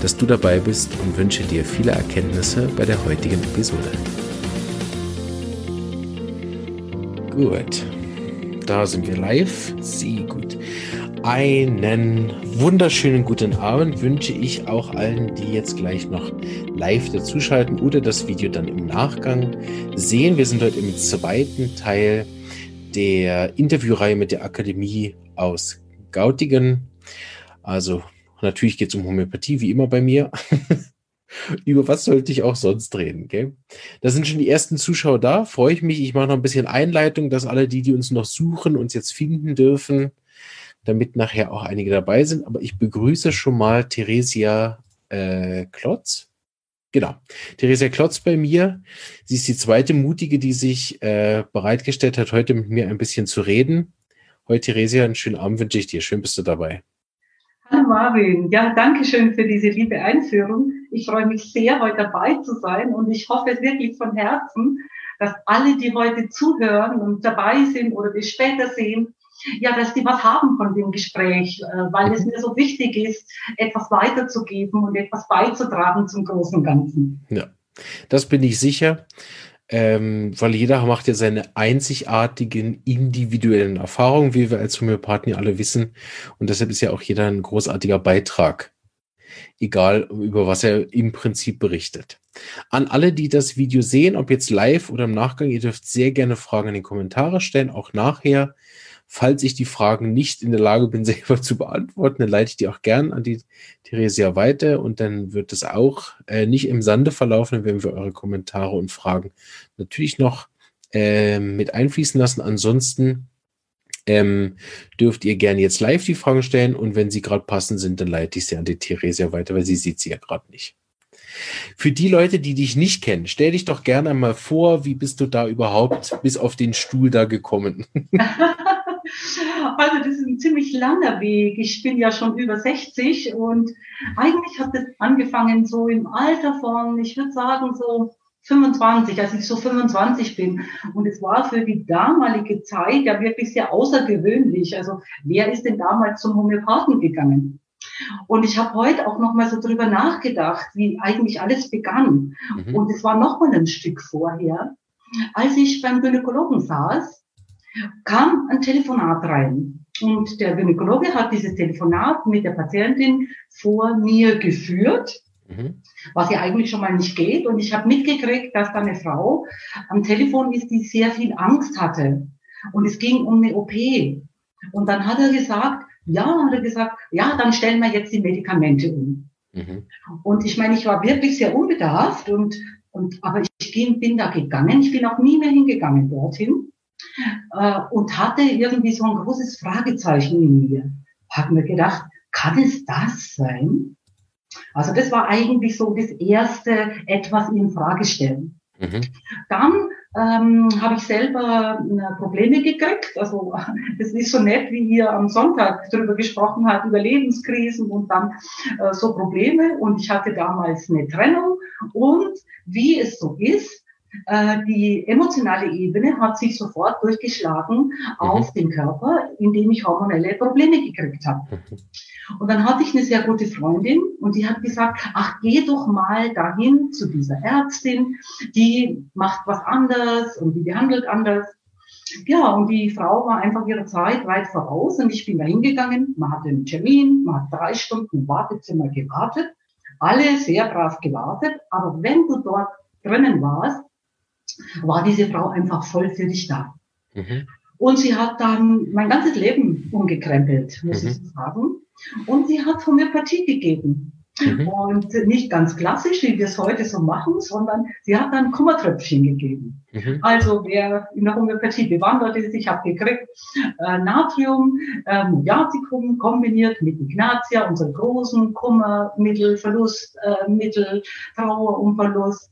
dass du dabei bist und wünsche dir viele Erkenntnisse bei der heutigen Episode. Gut, da sind wir live. Sehr gut. Einen wunderschönen guten Abend wünsche ich auch allen, die jetzt gleich noch live dazuschalten oder das Video dann im Nachgang sehen. Wir sind heute im zweiten Teil der Interviewreihe mit der Akademie aus Gautingen. Also natürlich geht es um Homöopathie, wie immer bei mir. Über was sollte ich auch sonst reden, gell? Da sind schon die ersten Zuschauer da. Freue ich mich. Ich mache noch ein bisschen Einleitung, dass alle die, die uns noch suchen, uns jetzt finden dürfen, damit nachher auch einige dabei sind. Aber ich begrüße schon mal Theresia äh, Klotz. Genau. Theresia Klotz bei mir. Sie ist die zweite Mutige, die sich äh, bereitgestellt hat, heute mit mir ein bisschen zu reden. Heute, Theresia, einen schönen Abend wünsche ich dir. Schön bist du dabei. Hallo Marvin. Ja, danke schön für diese liebe Einführung. Ich freue mich sehr, heute dabei zu sein und ich hoffe wirklich von Herzen, dass alle, die heute zuhören und dabei sind oder wir später sehen, ja, dass die was haben von dem Gespräch, äh, weil es mir so wichtig ist, etwas weiterzugeben und etwas beizutragen zum großen Ganzen. Ja, das bin ich sicher ähm, weil jeder macht ja seine einzigartigen individuellen Erfahrungen, wie wir als Homöopathen ja alle wissen. Und deshalb ist ja auch jeder ein großartiger Beitrag, egal über was er im Prinzip berichtet. An alle, die das Video sehen, ob jetzt live oder im Nachgang, ihr dürft sehr gerne Fragen in die Kommentare stellen, auch nachher. Falls ich die Fragen nicht in der Lage bin, selber zu beantworten, dann leite ich die auch gern an die Theresia weiter und dann wird es auch äh, nicht im Sande verlaufen, wenn wir eure Kommentare und Fragen natürlich noch äh, mit einfließen lassen. Ansonsten ähm, dürft ihr gerne jetzt live die Fragen stellen und wenn sie gerade passend sind, dann leite ich sie an die Theresia weiter, weil sie sieht sie ja gerade nicht. Für die Leute, die dich nicht kennen, stell dich doch gerne mal vor, wie bist du da überhaupt bis auf den Stuhl da gekommen? Also das ist ein ziemlich langer Weg. Ich bin ja schon über 60 und eigentlich hat es angefangen so im Alter von, ich würde sagen so 25, als ich so 25 bin. Und es war für die damalige Zeit ja wirklich sehr außergewöhnlich. Also wer ist denn damals zum Homöopathen gegangen? Und ich habe heute auch noch mal so drüber nachgedacht, wie eigentlich alles begann. Mhm. Und es war noch mal ein Stück vorher, als ich beim Gynäkologen saß kam ein Telefonat rein. Und der Gynäkologe hat dieses Telefonat mit der Patientin vor mir geführt, mhm. was ja eigentlich schon mal nicht geht. Und ich habe mitgekriegt, dass da eine Frau am Telefon ist, die sehr viel Angst hatte. Und es ging um eine OP. Und dann hat er gesagt, ja, hat er gesagt, ja, dann stellen wir jetzt die Medikamente um. Mhm. Und ich meine, ich war wirklich sehr unbedarft und, und aber ich bin da gegangen. Ich bin auch nie mehr hingegangen dorthin äh, und hatte irgendwie so ein großes Fragezeichen in mir. Hab mir gedacht, kann es das sein? Also das war eigentlich so das erste etwas in Frage stellen. Mhm. Dann ähm, habe ich selber äh, Probleme gekriegt. Also das ist so nett, wie ihr am Sonntag darüber gesprochen habt, über Lebenskrisen und dann äh, so Probleme. Und ich hatte damals eine Trennung. Und wie es so ist, die emotionale Ebene hat sich sofort durchgeschlagen mhm. auf den Körper, indem ich hormonelle Probleme gekriegt habe. Und dann hatte ich eine sehr gute Freundin und die hat gesagt, ach, geh doch mal dahin zu dieser Ärztin, die macht was anders und die behandelt anders. Ja, und die Frau war einfach ihrer Zeit weit voraus und ich bin da hingegangen. Man hatte einen Termin, man hat drei Stunden im Wartezimmer gewartet, alle sehr brav gewartet, aber wenn du dort drinnen warst, war diese Frau einfach voll für dich da. Mhm. Und sie hat dann mein ganzes Leben umgekrempelt, muss mhm. ich sagen. Und sie hat Homöopathie gegeben. Mhm. Und nicht ganz klassisch, wie wir es heute so machen, sondern sie hat dann Kummertröpfchen gegeben. Mhm. Also wer in der Homöopathie bewandert ist, ich habe gekriegt äh, Natrium, äh, Muriaticum kombiniert mit Ignatia, unsere großen Kummermittel, Verlustmittel, äh, Trauer und Verlust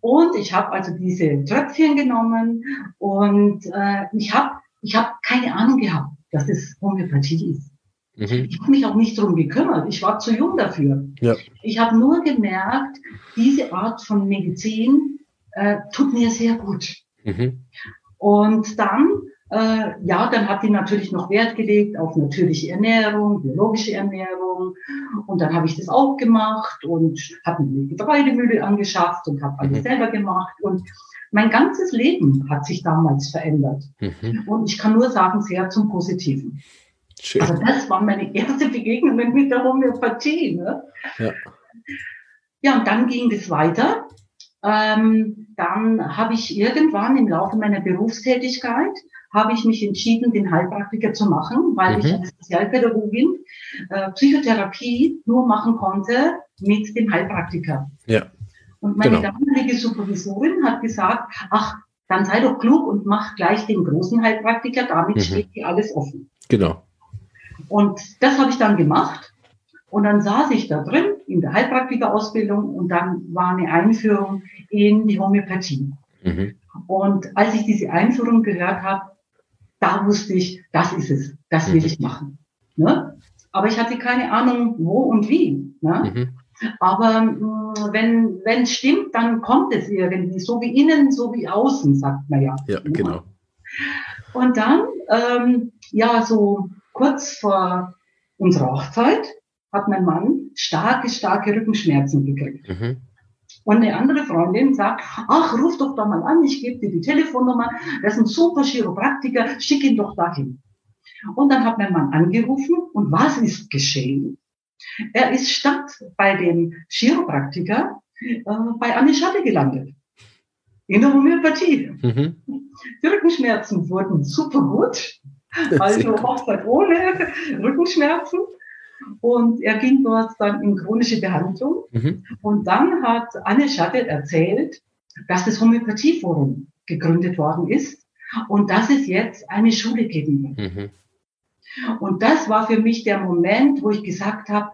Und ich habe also diese Tröpfchen genommen und äh, ich habe ich hab keine Ahnung gehabt, dass es Homöopathie ist. Mhm. Ich habe mich auch nicht drum gekümmert. Ich war zu jung dafür. Ja. Ich habe nur gemerkt, diese Art von Medizin äh, tut mir sehr gut. Mhm. Und dann, äh, ja, dann hat die natürlich noch Wert gelegt auf natürliche Ernährung, biologische Ernährung. Und dann habe ich das auch gemacht und habe mir eine Getreidemühle angeschafft und habe alles mhm. selber gemacht. Und mein ganzes Leben hat sich damals verändert. Mhm. Und ich kann nur sagen, sehr zum Positiven. Schön. Also das war meine erste Begegnung mit der Homöopathie. Ne? Ja. ja, und dann ging das weiter. Ähm, dann habe ich irgendwann im Laufe meiner Berufstätigkeit habe ich mich entschieden, den Heilpraktiker zu machen, weil mhm. ich als Sozialpädagogin äh, Psychotherapie nur machen konnte mit dem Heilpraktiker. Ja. Und meine genau. damalige Supervisorin hat gesagt, ach, dann sei doch klug und mach gleich den großen Heilpraktiker, damit mhm. steht dir alles offen. Genau. Und das habe ich dann gemacht. Und dann saß ich da drin in der Heilpraktikerausbildung und dann war eine Einführung in die Homöopathie. Mhm. Und als ich diese Einführung gehört habe, da wusste ich, das ist es, das will mhm. ich machen. Ne? Aber ich hatte keine Ahnung, wo und wie. Ne? Mhm. Aber mh, mm, wenn wenn es stimmt, dann kommt es irgendwie, so wie innen, so wie außen, sagt man ja. Ja, genau. Und dann, ähm, ja, so kurz vor unserer Hochzeit hat mein Mann starke, starke Rückenschmerzen gekriegt. Mhm. Und eine andere Freundin sagt, ach, ruf doch da mal an, ich gebe dir die Telefonnummer, das ist ein super Chiropraktiker, schick ihn doch dahin. Und dann hat mein Mann angerufen und was ist geschehen? Er ist statt bei dem Chiropraktiker äh, bei Anne Schatte gelandet. In der Homöopathie. Mhm. Die Rückenschmerzen wurden super gut. Also Hochzeit ohne Rückenschmerzen. Und er ging dort dann in chronische Behandlung. Mhm. Und dann hat Anne Schattet erzählt, dass das Homöopathieforum gegründet worden ist und dass es jetzt eine Schule geben wird. Mhm. Und das war für mich der Moment, wo ich gesagt habe,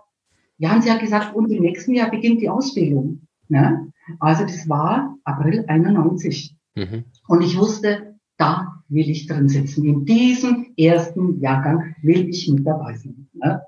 ja, sie hat gesagt, und im nächsten Jahr beginnt die Ausbildung. Ne? Also das war April 91. Mhm. Und ich wusste, da will ich drin sitzen. In diesem ersten Jahrgang will ich mit dabei sein. Ne?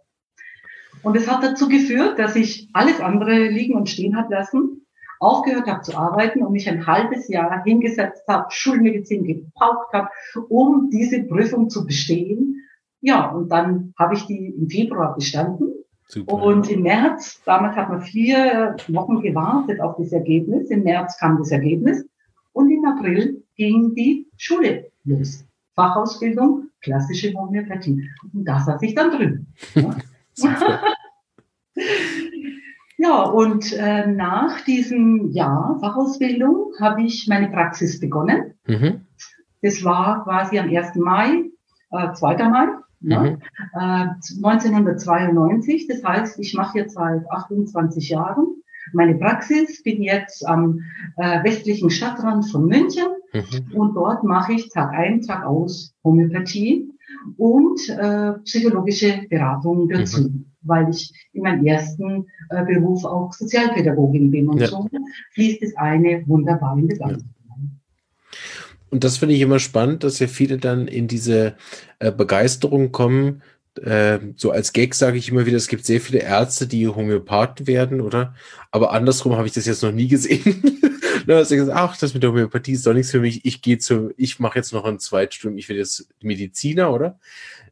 Und es hat dazu geführt, dass ich alles andere liegen und stehen habe lassen, aufgehört habe zu arbeiten und mich ein halbes Jahr hingesetzt habe, Schulmedizin gepaukt habe, um diese Prüfung zu bestehen. Ja, und dann habe ich die im Februar bestanden. Super. Und im März, damals hat man vier Wochen gewartet auf das Ergebnis. Im März kam das Ergebnis. Und im April ging die Schule los. Fachausbildung, klassische Homöopathie. Und da saß ich dann drin. ja, und äh, nach diesem Jahr Fachausbildung habe ich meine Praxis begonnen. Mhm. Das war quasi am 1. Mai, äh, 2. Mai. Mhm. Ja, äh, 1992, das heißt, ich mache jetzt seit 28 Jahren meine Praxis, bin jetzt am äh, westlichen Stadtrand von München mhm. und dort mache ich Tag ein, Tag aus Homöopathie und äh, psychologische Beratung dazu, mhm. weil ich in meinem ersten äh, Beruf auch Sozialpädagogin bin und ja. so fließt das eine wunderbar in das andere. Ja. Und das finde ich immer spannend, dass ja viele dann in diese äh, Begeisterung kommen, so als Gag sage ich immer wieder, es gibt sehr viele Ärzte, die Homöopathen werden, oder? Aber andersrum habe ich das jetzt noch nie gesehen. gesagt, ach, das mit der Homöopathie ist doch nichts für mich. Ich gehe zu, ich mache jetzt noch ein Zweitstudium, ich werde jetzt Mediziner, oder?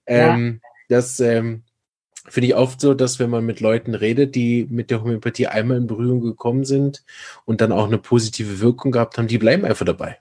Ja. Ähm, das ähm, finde ich oft so, dass wenn man mit Leuten redet, die mit der Homöopathie einmal in Berührung gekommen sind und dann auch eine positive Wirkung gehabt haben, die bleiben einfach dabei.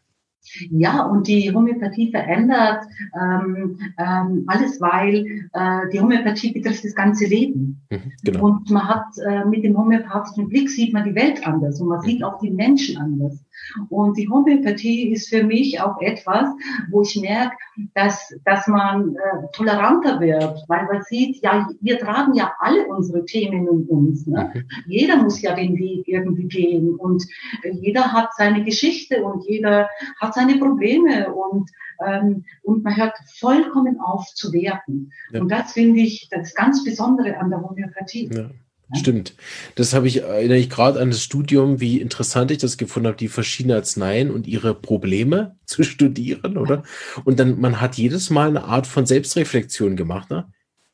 Ja, und die Homöopathie verändert ähm, ähm, alles, weil äh, die Homöopathie betrifft das ganze Leben. Mhm, genau. Und man hat äh, mit dem homöopathischen Blick sieht man die Welt anders und man mhm. sieht auch die Menschen anders. Und die Homöopathie ist für mich auch etwas, wo ich merke, dass, dass man äh, toleranter wird, weil man sieht, ja, wir tragen ja alle unsere Themen in uns. Ne? Mhm. Jeder muss ja den Weg irgendwie gehen und äh, jeder hat seine Geschichte und jeder hat seine Probleme und ähm, und man hört vollkommen auf zu werten. Ja. Und das finde ich das ganz Besondere an der Homöopathie. Ja. Stimmt. Das habe ich, erinnere ich gerade an das Studium, wie interessant ich das gefunden habe, die verschiedenen Arzneien und ihre Probleme zu studieren, oder? Und dann, man hat jedes Mal eine Art von Selbstreflexion gemacht, ne?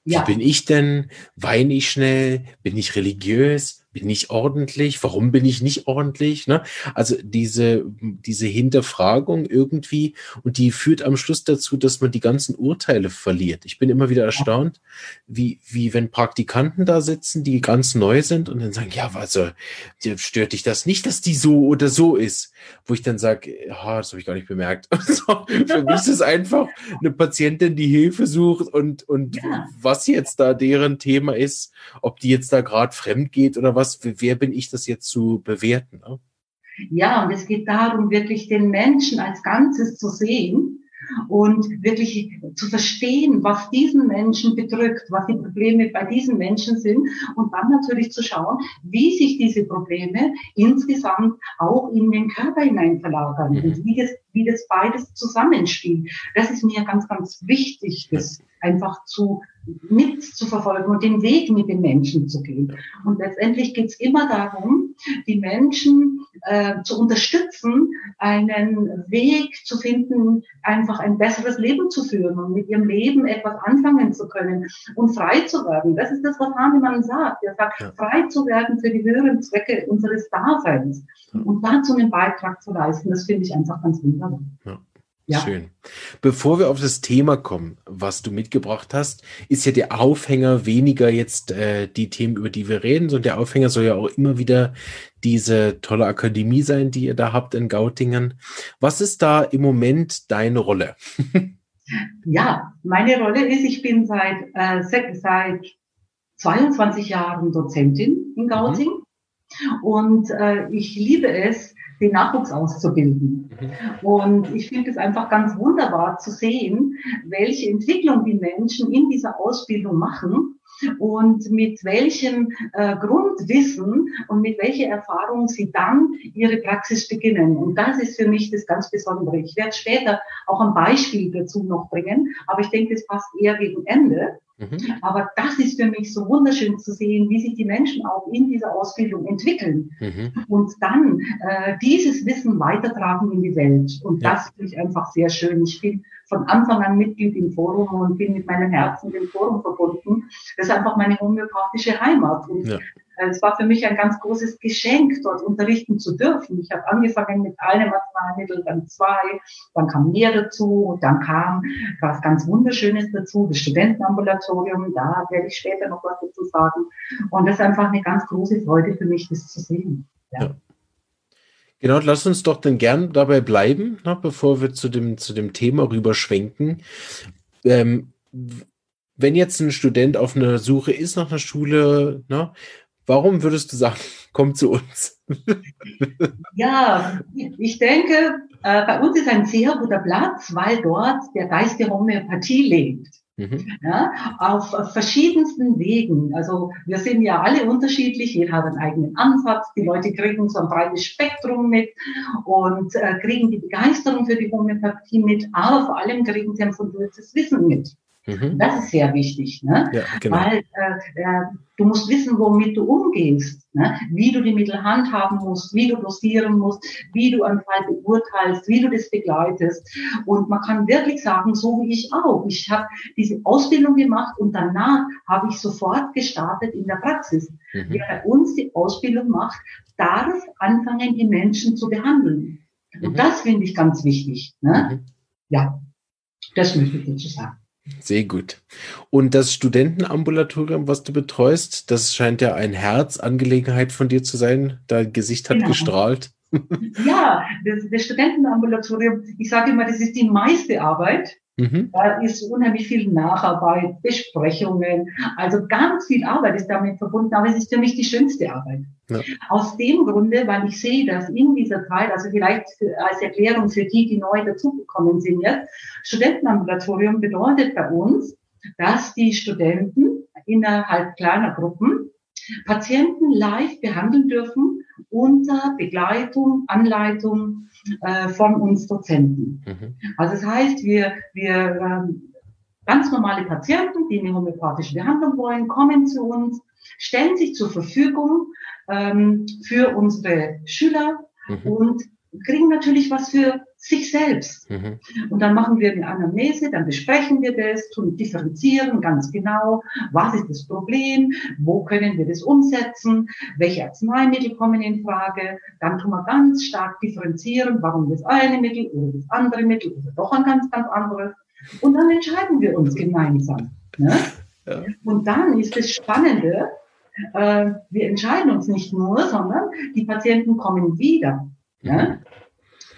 Wie ja. bin ich denn? Weine ich schnell? Bin ich religiös? Bin ich ordentlich? Warum bin ich nicht ordentlich? Ne? Also diese, diese Hinterfragung irgendwie und die führt am Schluss dazu, dass man die ganzen Urteile verliert. Ich bin immer wieder erstaunt, wie, wie wenn Praktikanten da sitzen, die ganz neu sind und dann sagen, ja, also stört dich das nicht, dass die so oder so ist? Wo ich dann sage, ja, das habe ich gar nicht bemerkt. So, für mich ist es einfach eine Patientin, die Hilfe sucht und, und ja. was jetzt da deren Thema ist, ob die jetzt da gerade fremd geht oder was was, wer bin ich, das jetzt zu bewerten? Ne? Ja, und es geht darum, wirklich den Menschen als Ganzes zu sehen und wirklich zu verstehen, was diesen Menschen bedrückt, was die Probleme bei diesen Menschen sind und dann natürlich zu schauen, wie sich diese Probleme insgesamt auch in den Körper hinein verlagern mhm. und wie das, wie das beides zusammenspielt. Das ist mir ganz, ganz wichtig, das einfach zu mitzuverfolgen und den Weg mit den Menschen zu gehen. Und letztendlich geht es immer darum, die Menschen äh, zu unterstützen, einen Weg zu finden, einfach ein besseres Leben zu führen und mit ihrem Leben etwas anfangen zu können und frei zu werden. Das ist das, was Hahnemann sagt. Er sagt, ja. frei zu werden für die höheren Zwecke unseres Daseins und dazu einen Beitrag zu leisten. Das finde ich einfach ganz wunderbar. Ja. Ja. Schön. Bevor wir auf das Thema kommen, was du mitgebracht hast, ist ja der Aufhänger weniger jetzt äh, die Themen, über die wir reden, sondern der Aufhänger soll ja auch immer wieder diese tolle Akademie sein, die ihr da habt in Gautingen. Was ist da im Moment deine Rolle? ja, meine Rolle ist, ich bin seit, äh, seit 22 Jahren Dozentin in Gauting mhm. und äh, ich liebe es, den Nachwuchs auszubilden. Mhm. Und ich finde es einfach ganz wunderbar zu sehen, welche Entwicklung die Menschen in dieser Ausbildung machen und mit welchem äh, Grundwissen und mit welcher Erfahrung sie dann ihre Praxis beginnen. Und das ist für mich das ganz Besondere. Ich werde später auch ein Beispiel dazu noch bringen, aber ich denke, das passt eher gegen Ende. Mhm. Aber das ist für mich so wunderschön zu sehen, wie sich die Menschen auch in dieser Ausbildung entwickeln mhm. und dann äh, dieses Wissen weitertragen in die Welt. Und ja. das finde ich einfach sehr schön. Ich bin von Anfang an Mitglied im Forum und bin mit meinem Herzen dem Forum verbunden. Das ist einfach meine homöopathische Heimat. Und ja. Äh, es war für mich ein ganz großes Geschenk, dort unterrichten zu dürfen. Ich habe angefangen mit einem Arzneimittel, dann zwei, dann kam mehr dazu, und dann kam was ganz Wunderschönes dazu, das Studentenambulatorium, da werde ich später noch was dazu sagen. Und das ist einfach eine ganz große Freude für mich, das zu sehen. Ja. ja. Genau, lass uns doch dann gern dabei bleiben, ne, bevor wir zu dem, zu dem Thema rüberschwenken. Ähm, wenn jetzt ein Student auf einer Suche ist nach einer Schule, ne, Warum würdest du sagen, komm zu uns? ja, ich denke, äh, bei uns ist ein sehr guter Platz, weil dort der Geist der Homöopathie lebt. Mhm. Ja, auf verschiedensten Wegen. Also wir sind ja alle unterschiedlich, jeder hat einen eigenen Ansatz. Die Leute kriegen so ein breites Spektrum mit und äh, kriegen die Begeisterung für die Homöopathie mit, aber vor allem kriegen sie ein fundiertes Wissen mit. Mhm. Das ist sehr wichtig, ne? Ja, genau. weil äh, äh, du musst wissen, womit du umgehst, ne? wie du die Mittel handhaben musst, wie du dosieren musst, wie du einen Fall beurteilst, wie du das begleitest. Und man kann wirklich sagen, so wie ich auch. Ich habe diese Ausbildung gemacht und danach habe ich sofort gestartet in der Praxis. Mhm. Wer bei uns die Ausbildung macht, darf anfangen, die Menschen zu behandeln. Mhm. Und das finde ich ganz wichtig. Ne? Mhm. Ja, das möchte ich dazu sagen. Sehr gut. Und das Studentenambulatorium, was du betreust, das scheint ja ein Herzangelegenheit von dir zu sein. Dein Gesicht hat genau. gestrahlt. Ja, das, das Studentenambulatorium, ich sage immer, das ist die meiste Arbeit, Mhm. Da ist unheimlich viel Nacharbeit, Besprechungen, also ganz viel Arbeit ist damit verbunden, aber es ist für mich die schönste Arbeit. Ja. Aus dem Grunde, weil ich sehe, dass in dieser Zeit, also vielleicht als Erklärung für die, die neu dazugekommen sind jetzt, Studentenambulatorium bedeutet bei uns, dass die Studenten innerhalb kleiner Gruppen Patienten live behandeln dürfen unter Begleitung, Anleitung äh, von uns Dozenten. Mhm. Also das heißt, wir, wir ähm, ganz normale Patienten, die eine homöopathische Behandlung wollen, kommen zu uns stellen sich zur Verfügung ähm, für unsere Schüler mhm. und kriegen natürlich was für sich selbst. Mhm. Und dann machen wir eine Anamnese, dann besprechen wir das, tun differenzieren ganz genau, was ist das Problem, wo können wir das umsetzen, welche Arzneimittel kommen in Frage. Dann tun wir ganz stark differenzieren, warum das eine Mittel oder das andere Mittel oder doch ein ganz, ganz anderes. Und dann entscheiden wir uns gemeinsam. Ne? Ja. Und dann ist das Spannende, äh, wir entscheiden uns nicht nur, sondern die Patienten kommen wieder. Ne?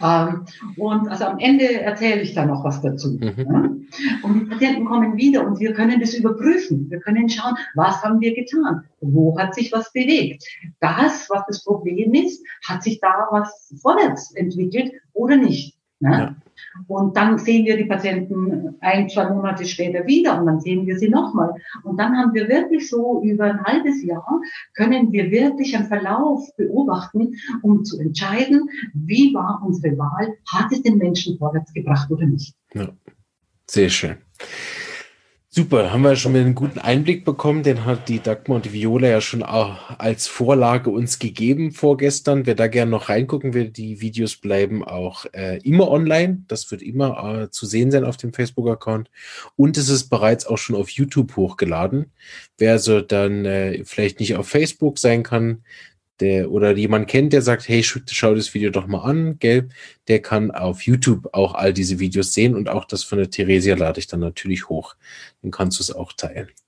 Ähm, und also am Ende erzähle ich da noch was dazu. Mhm. Ne? Und die Patienten kommen wieder und wir können das überprüfen. Wir können schauen, was haben wir getan? Wo hat sich was bewegt? Das, was das Problem ist, hat sich da was vorwärts entwickelt oder nicht? Ne? Ja. Und dann sehen wir die Patienten ein, zwei Monate später wieder und dann sehen wir sie nochmal. Und dann haben wir wirklich so über ein halbes Jahr, können wir wirklich einen Verlauf beobachten, um zu entscheiden, wie war unsere Wahl, hat es den Menschen vorwärts gebracht oder nicht. Ja. Sehr schön. Super, haben wir schon mal einen guten Einblick bekommen. Den hat die Dagmar und die Viola ja schon als Vorlage uns gegeben vorgestern. Wer da gerne noch reingucken will, die Videos bleiben auch äh, immer online. Das wird immer äh, zu sehen sein auf dem Facebook-Account. Und es ist bereits auch schon auf YouTube hochgeladen. Wer also dann äh, vielleicht nicht auf Facebook sein kann, der oder jemand kennt, der sagt, hey, schau das Video doch mal an, gell, der kann auf YouTube auch all diese Videos sehen und auch das von der Theresia lade ich dann natürlich hoch. Dann kannst du es auch teilen.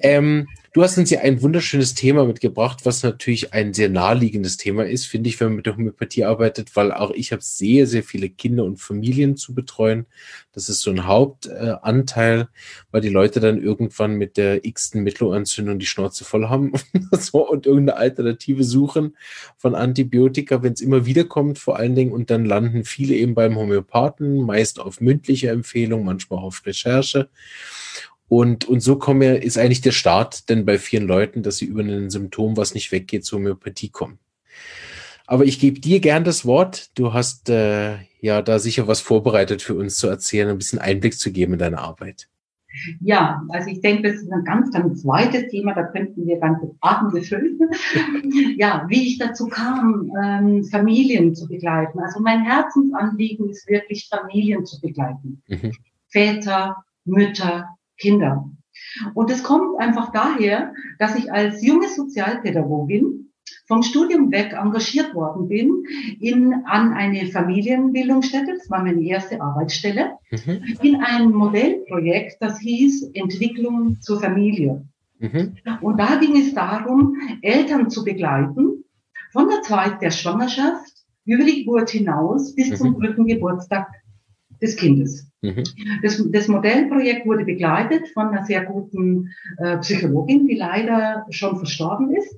Ähm, du hast uns ja ein wunderschönes Thema mitgebracht, was natürlich ein sehr naheliegendes Thema ist, finde ich, wenn man mit der Homöopathie arbeitet, weil auch ich habe sehr, sehr viele Kinder und Familien zu betreuen. Das ist so ein Hauptanteil, weil die Leute dann irgendwann mit der x-ten Mittelohrentzündung die Schnauze voll haben und irgendeine Alternative suchen von Antibiotika, wenn es immer wieder kommt, vor allen Dingen, und dann landen viele eben beim Homöopathen, meist auf mündliche Empfehlung, manchmal auf Recherche. Und, und so komme, ist eigentlich der Start denn bei vielen Leuten, dass sie über ein Symptom, was nicht weggeht, zur Homöopathie kommen. Aber ich gebe dir gern das Wort. Du hast äh, ja da sicher was vorbereitet für uns zu erzählen, ein bisschen Einblick zu geben in deine Arbeit. Ja, also ich denke, das ist ein ganz, ganz zweites Thema, da könnten wir ganze Abende füllen. ja, wie ich dazu kam, ähm, Familien zu begleiten. Also mein Herzensanliegen ist wirklich, Familien zu begleiten. Mhm. Väter, Mütter, Kinder. Und es kommt einfach daher, dass ich als junge Sozialpädagogin vom Studium weg engagiert worden bin in, an eine Familienbildungsstätte, das war meine erste Arbeitsstelle, mhm. in ein Modellprojekt, das hieß Entwicklung zur Familie. Mhm. Und da ging es darum, Eltern zu begleiten, von der Zeit der Schwangerschaft über die Geburt hinaus bis mhm. zum dritten Geburtstag des Kindes. Mhm. Das, das, Modellprojekt wurde begleitet von einer sehr guten äh, Psychologin, die leider schon verstorben ist.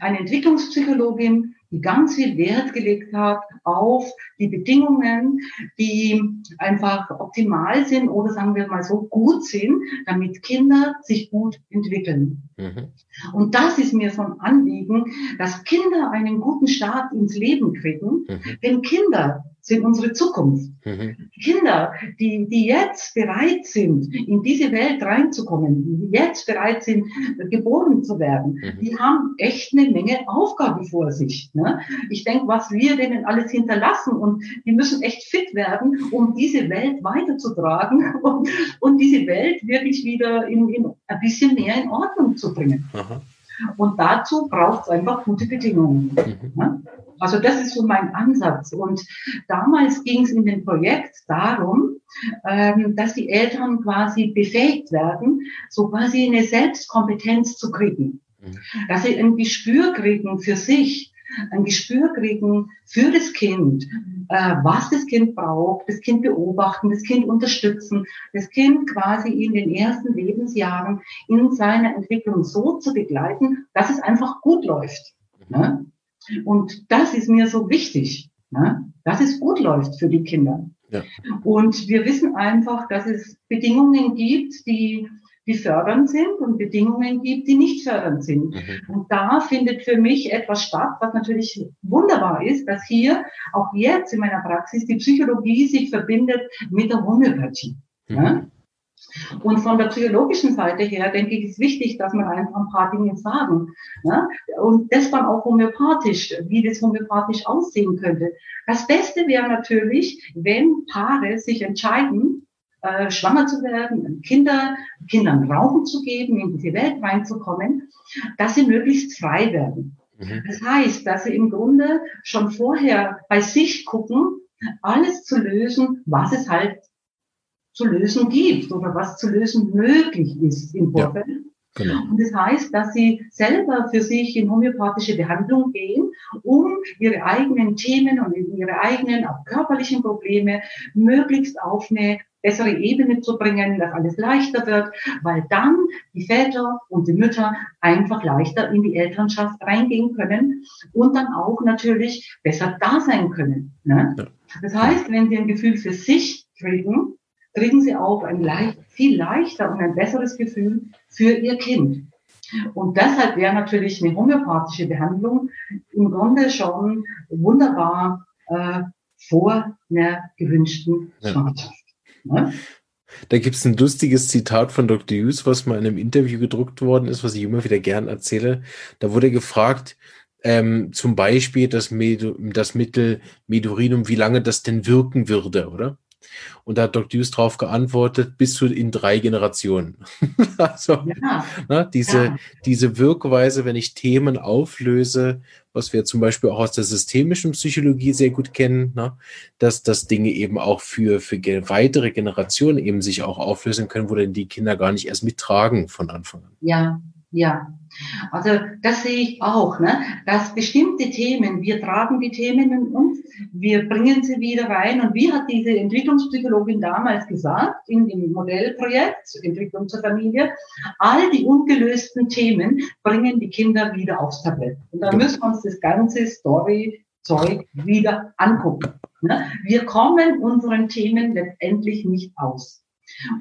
Eine Entwicklungspsychologin, die ganz viel Wert gelegt hat auf die Bedingungen, die einfach optimal sind oder sagen wir mal so gut sind, damit Kinder sich gut entwickeln. Mhm. Und das ist mir so ein Anliegen, dass Kinder einen guten Start ins Leben kriegen. Mhm. Denn Kinder sind unsere Zukunft. Mhm. Kinder, die, die jetzt bereit sind, in diese Welt reinzukommen, die jetzt bereit sind, geboren zu werden, mhm. die haben echt eine Menge Aufgabe vor sich. Ne? Ich denke, was wir denen alles hinterlassen und die müssen echt fit werden, um diese Welt weiterzutragen und, und diese Welt wirklich wieder in, in ein bisschen mehr in Ordnung zu bringen. Aha. Und dazu braucht es einfach gute Bedingungen. Mhm. Ne? Also das ist so mein Ansatz. Und damals ging es in dem Projekt darum, ähm, dass die Eltern quasi befähigt werden, so quasi eine Selbstkompetenz zu kriegen. Mhm. Dass sie ein Gespür kriegen für sich, ein Gespür kriegen für das Kind, äh, was das Kind braucht, das Kind beobachten, das Kind unterstützen, das Kind quasi in den ersten Lebensjahren in seiner Entwicklung so zu begleiten, dass es einfach gut läuft. Ne? Und das ist mir so wichtig, ne? dass es gut läuft für die Kinder. Ja. Und wir wissen einfach, dass es Bedingungen gibt, die, die fördernd sind und Bedingungen gibt, die nicht fördernd sind. Mhm. Und da findet für mich etwas statt, was natürlich wunderbar ist, dass hier auch jetzt in meiner Praxis die Psychologie sich verbindet mit der Homöopathie. Mhm. Ne? Und von der psychologischen Seite her, denke ich, ist wichtig, dass man einfach ein paar Dinge sagen. Ne? Und das dann auch homöopathisch, wie das homöopathisch aussehen könnte. Das Beste wäre natürlich, wenn Paare sich entscheiden, äh, schwanger zu werden, Kinder, Kindern Raum zu geben, in diese Welt reinzukommen, dass sie möglichst frei werden. Mhm. Das heißt, dass sie im Grunde schon vorher bei sich gucken, alles zu lösen, was es halt zu lösen gibt oder was zu lösen möglich ist im Vorfeld. Ja. Genau. Und das heißt, dass sie selber für sich in homöopathische Behandlung gehen, um ihre eigenen Themen und ihre eigenen auch körperlichen Probleme möglichst auf eine bessere Ebene zu bringen, dass alles leichter wird, weil dann die Väter und die Mütter einfach leichter in die Elternschaft reingehen können und dann auch natürlich besser da sein können. Ne? Ja. Das heißt, wenn sie ein Gefühl für sich kriegen, kriegen sie auch ein leicht, viel leichter und ein besseres Gefühl für ihr Kind. Und deshalb wäre natürlich eine homöopathische Behandlung im Grunde schon wunderbar äh, vor einer gewünschten Schwangerschaft. Ja. Ne? Da gibt es ein lustiges Zitat von Dr. Hughes, was mal in einem Interview gedruckt worden ist, was ich immer wieder gern erzähle. Da wurde gefragt, ähm, zum Beispiel das, Med das Mittel Medurinum, wie lange das denn wirken würde, oder? Und da hat Dr. Hughes darauf geantwortet, bis zu in drei Generationen. also ja. ne, diese, ja. diese Wirkweise, wenn ich Themen auflöse, was wir zum Beispiel auch aus der systemischen Psychologie sehr gut kennen, ne, dass das Dinge eben auch für, für weitere Generationen eben sich auch auflösen können, wo dann die Kinder gar nicht erst mittragen von Anfang an. Ja, ja, also das sehe ich auch, ne? dass bestimmte Themen, wir tragen die Themen in uns, wir bringen sie wieder rein. Und wie hat diese Entwicklungspsychologin damals gesagt, in dem Modellprojekt Entwicklung zur Familie, all die ungelösten Themen bringen die Kinder wieder aufs Tablett. Und dann müssen wir uns das ganze Story Zeug wieder angucken. Ne? Wir kommen unseren Themen letztendlich nicht aus.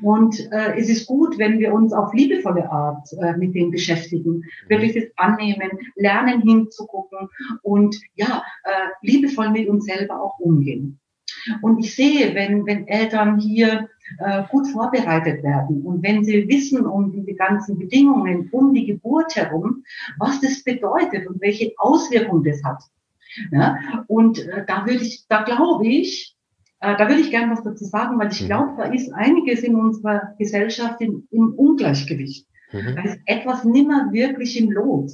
Und äh, es ist gut, wenn wir uns auf liebevolle Art äh, mit dem beschäftigen, wirklich das annehmen, lernen hinzugucken und ja, äh, liebevoll mit uns selber auch umgehen. Und ich sehe, wenn, wenn Eltern hier äh, gut vorbereitet werden und wenn sie wissen um diese ganzen Bedingungen um die Geburt herum, was das bedeutet und welche Auswirkungen das hat. Ja? Und äh, da würde ich, da glaube ich, äh, da würde ich gerne was dazu sagen, weil ich mhm. glaube, da ist einiges in unserer Gesellschaft im, im Ungleichgewicht. Mhm. Da ist etwas nimmer wirklich im Lot.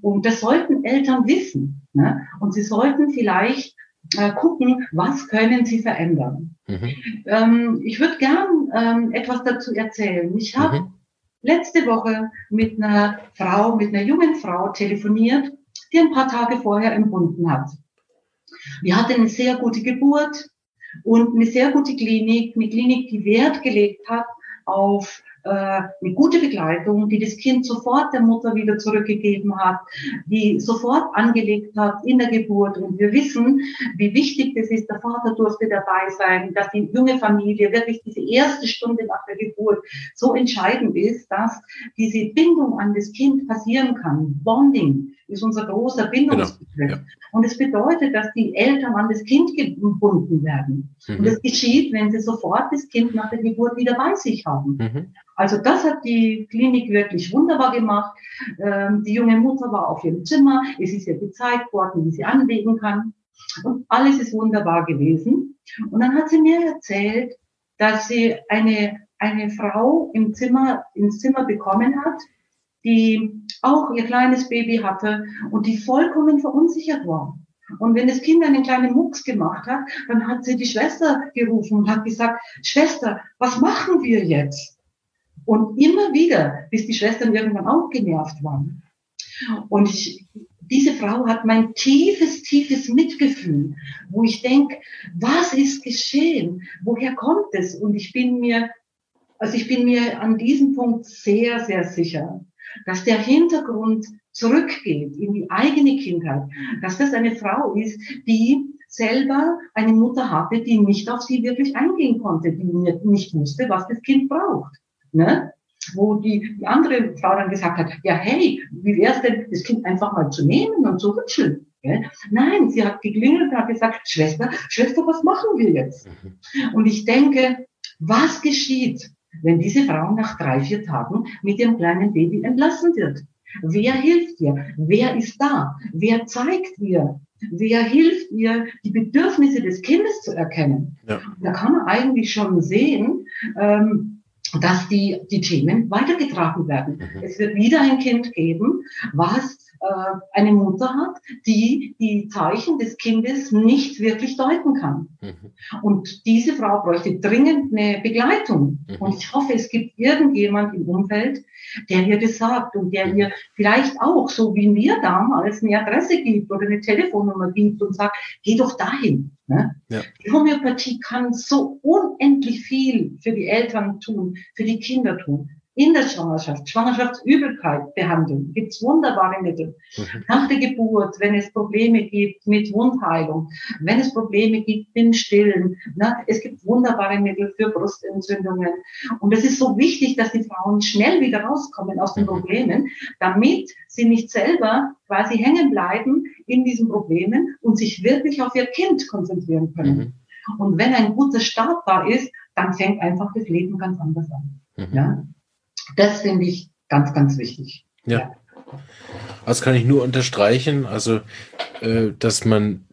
Und das sollten Eltern wissen. Ne? Und sie sollten vielleicht äh, gucken, was können sie verändern. Mhm. Ähm, ich würde gern ähm, etwas dazu erzählen. Ich habe mhm. letzte Woche mit einer Frau, mit einer jungen Frau telefoniert, die ein paar Tage vorher empfunden hat. Wir hatten eine sehr gute Geburt und eine sehr gute Klinik, eine Klinik, die Wert gelegt hat auf äh, eine gute Begleitung, die das Kind sofort der Mutter wieder zurückgegeben hat, die sofort angelegt hat in der Geburt. Und wir wissen, wie wichtig das ist. Der Vater durfte dabei sein, dass die junge Familie wirklich diese erste Stunde nach der Geburt so entscheidend ist, dass diese Bindung an das Kind passieren kann. Bonding ist unser großer Bindungsbegriff. Genau. Ja. Und es bedeutet, dass die Eltern an das Kind gebunden werden. Mhm. Und das geschieht, wenn sie sofort das Kind nach der Geburt wieder bei sich haben. Mhm. Also das hat die Klinik wirklich wunderbar gemacht. Ähm, die junge Mutter war auf ihrem Zimmer. Es ist ihr gezeigt worden, wie sie anlegen kann. Und alles ist wunderbar gewesen. Und dann hat sie mir erzählt, dass sie eine, eine Frau im Zimmer, ins Zimmer bekommen hat, die auch ihr kleines Baby hatte und die vollkommen verunsichert war. Und wenn das Kind einen kleinen Mucks gemacht hat, dann hat sie die Schwester gerufen und hat gesagt, Schwester, was machen wir jetzt? Und immer wieder, bis die Schwestern irgendwann auch genervt waren. Und ich, diese Frau hat mein tiefes, tiefes Mitgefühl, wo ich denke, was ist geschehen? Woher kommt es? Und ich bin mir, also ich bin mir an diesem Punkt sehr, sehr sicher, dass der Hintergrund zurückgeht in die eigene Kindheit, dass das eine Frau ist, die selber eine Mutter hatte, die nicht auf sie wirklich eingehen konnte, die nicht wusste, was das Kind braucht. Ne? Wo die, die andere Frau dann gesagt hat, ja hey, wie wäre es denn, das Kind einfach mal zu nehmen und zu rutscheln? Gell? Nein, sie hat geklingelt und hat gesagt, Schwester, Schwester, was machen wir jetzt? Mhm. Und ich denke, was geschieht, wenn diese Frau nach drei, vier Tagen mit ihrem kleinen Baby entlassen wird? Wer hilft ihr? Wer ist da? Wer zeigt ihr? Wer hilft ihr, die Bedürfnisse des Kindes zu erkennen? Ja. Da kann man eigentlich schon sehen, ähm, dass die, die Themen weitergetragen werden. Mhm. Es wird wieder ein Kind geben, was äh, eine Mutter hat, die die Zeichen des Kindes nicht wirklich deuten kann. Mhm. Und diese Frau bräuchte dringend eine Begleitung. Mhm. Und ich hoffe, es gibt irgendjemand im Umfeld, der ihr das sagt und der ihr vielleicht auch, so wie mir damals, eine Adresse gibt oder eine Telefonnummer gibt und sagt, geh doch dahin. Ne? Ja. Die Homöopathie kann so unendlich viel für die Eltern tun, für die Kinder tun in der Schwangerschaft, Schwangerschaftsübelkeit behandeln, gibt's wunderbare Mittel. Mhm. Nach der Geburt, wenn es Probleme gibt mit Wundheilung, wenn es Probleme gibt mit Stillen, ne, es gibt wunderbare Mittel für Brustentzündungen. Und es ist so wichtig, dass die Frauen schnell wieder rauskommen aus den mhm. Problemen, damit sie nicht selber quasi hängen bleiben in diesen Problemen und sich wirklich auf ihr Kind konzentrieren können. Mhm. Und wenn ein guter Start da ist, dann fängt einfach das Leben ganz anders an. Mhm. Ja? Das finde ich ganz, ganz wichtig. Ja. ja. Das kann ich nur unterstreichen. Also, äh, dass man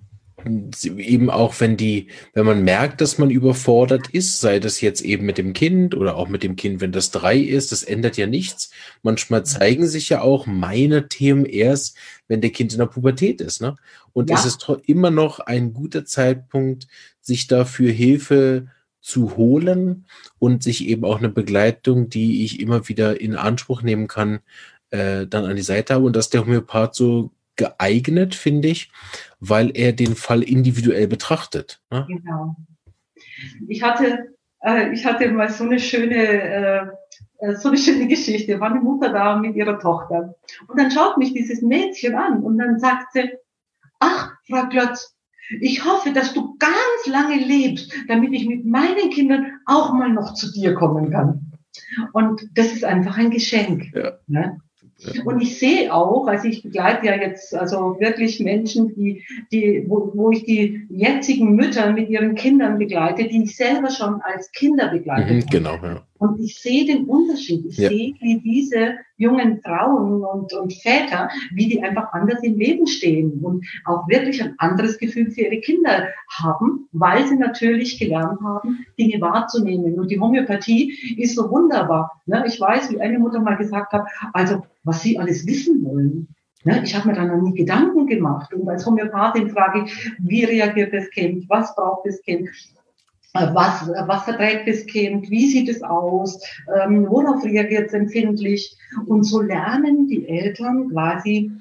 eben auch wenn die, wenn man merkt, dass man überfordert ist, sei das jetzt eben mit dem Kind oder auch mit dem Kind, wenn das drei ist, das ändert ja nichts. Manchmal zeigen sich ja auch meine Themen erst, wenn der Kind in der Pubertät ist, ne? Und ja. es ist immer noch ein guter Zeitpunkt, sich dafür Hilfe zu holen und sich eben auch eine Begleitung, die ich immer wieder in Anspruch nehmen kann, äh, dann an die Seite habe. Und dass der Homöopath so geeignet, finde ich, weil er den Fall individuell betrachtet. Ne? Genau. Ich hatte, äh, ich hatte mal so eine schöne, äh, äh, so eine schöne Geschichte. War eine Mutter da mit ihrer Tochter. Und dann schaut mich dieses Mädchen an und dann sagt sie, ach, Frau Klotz, ich hoffe, dass du ganz lange lebst, damit ich mit meinen Kindern auch mal noch zu dir kommen kann. Und das ist einfach ein Geschenk. Ja. Ne? Und ich sehe auch, also ich begleite ja jetzt also wirklich Menschen, die, die, wo, wo ich die jetzigen Mütter mit ihren Kindern begleite, die ich selber schon als Kinder begleitet mhm, Genau, ja. Und ich sehe den Unterschied. Ich ja. sehe, wie diese jungen Frauen und, und Väter, wie die einfach anders im Leben stehen und auch wirklich ein anderes Gefühl für ihre Kinder haben, weil sie natürlich gelernt haben, Dinge wahrzunehmen. Und die Homöopathie ist so wunderbar. Ne? Ich weiß, wie eine Mutter mal gesagt hat, also was sie alles wissen wollen. Ne? Ich habe mir da noch nie Gedanken gemacht. Und als Homöopathin frage ich, wie reagiert das Kind? Was braucht das Kind? Äh, was, was verträgt das Kind, wie sieht es aus, ähm, worauf reagiert es empfindlich. Und so lernen die Eltern quasi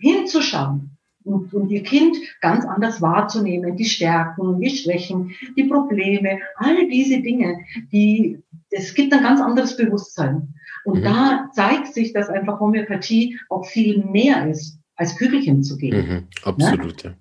hinzuschauen und, und ihr Kind ganz anders wahrzunehmen, die Stärken, die Schwächen, die Probleme, all diese Dinge, die, es gibt ein ganz anderes Bewusstsein. Und mhm. da zeigt sich, dass einfach Homöopathie auch viel mehr ist, als Kügelchen zu geben. Mhm, absolut, ja? ja.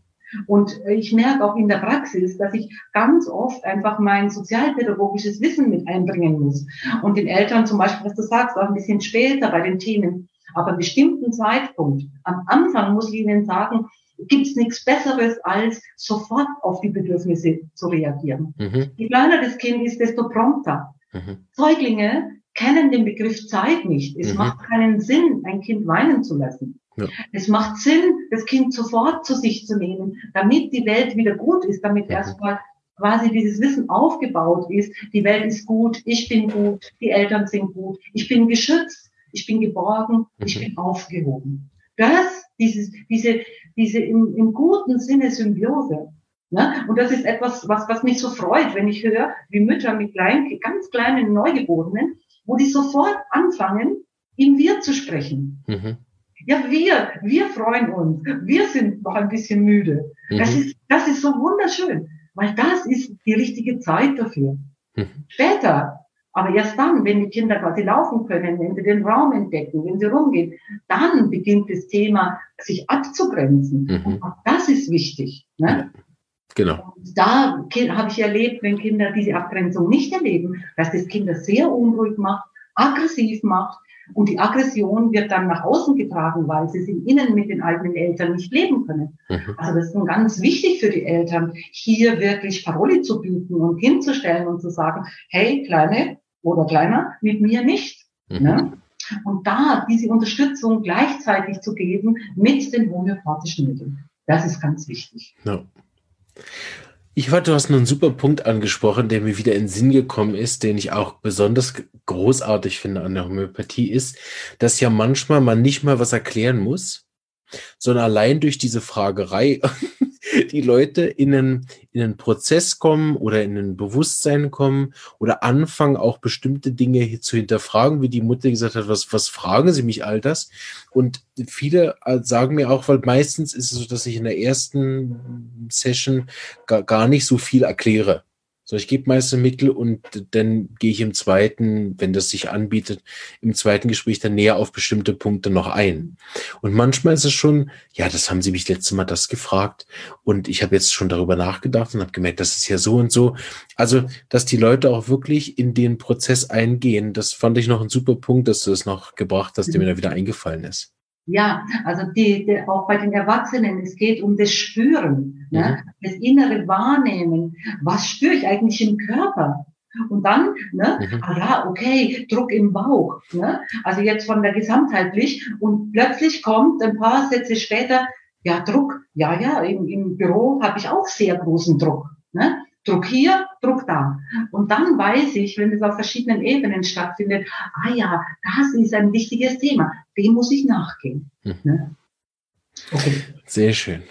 Und ich merke auch in der Praxis, dass ich ganz oft einfach mein sozialpädagogisches Wissen mit einbringen muss. Und den Eltern zum Beispiel, was du sagst, auch ein bisschen später bei den Themen, aber einen bestimmten Zeitpunkt. Am Anfang muss ich ihnen sagen, gibt es nichts Besseres, als sofort auf die Bedürfnisse zu reagieren. Mhm. Je kleiner das Kind ist, desto prompter. Mhm. Säuglinge kennen den Begriff Zeit nicht. Es mhm. macht keinen Sinn, ein Kind weinen zu lassen. Ja. Es macht Sinn, das Kind sofort zu sich zu nehmen, damit die Welt wieder gut ist, damit mhm. erstmal quasi dieses Wissen aufgebaut ist, die Welt ist gut, ich bin gut, die Eltern sind gut, ich bin geschützt, ich bin geborgen, mhm. ich bin aufgehoben. Das, dieses, diese, diese im, im guten Sinne Symbiose. Ne? Und das ist etwas, was, was mich so freut, wenn ich höre, wie Mütter mit kleinen, ganz kleinen Neugeborenen, wo die sofort anfangen, in Wir zu sprechen. Mhm. Ja, wir, wir freuen uns. Wir sind noch ein bisschen müde. Mhm. Das ist, das ist so wunderschön, weil das ist die richtige Zeit dafür. Mhm. Später, aber erst dann, wenn die Kinder quasi laufen können, wenn sie den Raum entdecken, wenn sie rumgehen, dann beginnt das Thema, sich abzugrenzen. Mhm. Und auch das ist wichtig. Ne? Genau. Und da habe ich erlebt, wenn Kinder diese Abgrenzung nicht erleben, dass das Kinder sehr unruhig macht, aggressiv macht, und die Aggression wird dann nach außen getragen, weil sie sich innen mit den eigenen Eltern nicht leben können. Mhm. Also das ist ganz wichtig für die Eltern, hier wirklich Paroli zu bieten und hinzustellen und zu sagen, hey, Kleine, oder kleiner, mit mir nicht. Mhm. Ne? Und da diese Unterstützung gleichzeitig zu geben mit den homöopathischen Mitteln, das ist ganz wichtig. Ja. Ich heute, du hast einen super Punkt angesprochen, der mir wieder in den Sinn gekommen ist, den ich auch besonders großartig finde an der Homöopathie, ist, dass ja manchmal man nicht mal was erklären muss, sondern allein durch diese Fragerei die Leute in einen, in einen Prozess kommen oder in ein Bewusstsein kommen oder anfangen, auch bestimmte Dinge zu hinterfragen, wie die Mutter gesagt hat, was, was fragen Sie mich all das? Und viele äh, sagen mir auch, weil meistens ist es so, dass ich in der ersten Session gar, gar nicht so viel erkläre. So, ich gebe meist ein Mittel und dann gehe ich im zweiten, wenn das sich anbietet, im zweiten Gespräch dann näher auf bestimmte Punkte noch ein. Und manchmal ist es schon, ja, das haben Sie mich letztes Mal das gefragt und ich habe jetzt schon darüber nachgedacht und habe gemerkt, das ist ja so und so. Also, dass die Leute auch wirklich in den Prozess eingehen, das fand ich noch ein super Punkt, dass du es das noch gebracht hast, der mir da wieder eingefallen ist. Ja, also die, die, auch bei den Erwachsenen, es geht um das Spüren, ne? mhm. ne? das innere Wahrnehmen. Was spüre ich eigentlich im Körper? Und dann, ne, mhm. ah ja, okay, Druck im Bauch. Ne? Also jetzt von der gesamtheitlich und plötzlich kommt ein paar Sätze später, ja, Druck, ja, ja, im, im Büro habe ich auch sehr großen Druck. Ne? Druck hier, Druck da. Und dann weiß ich, wenn es auf verschiedenen Ebenen stattfindet, ah ja, das ist ein wichtiges Thema, dem muss ich nachgehen. Hm. Ne? Okay. Sehr schön.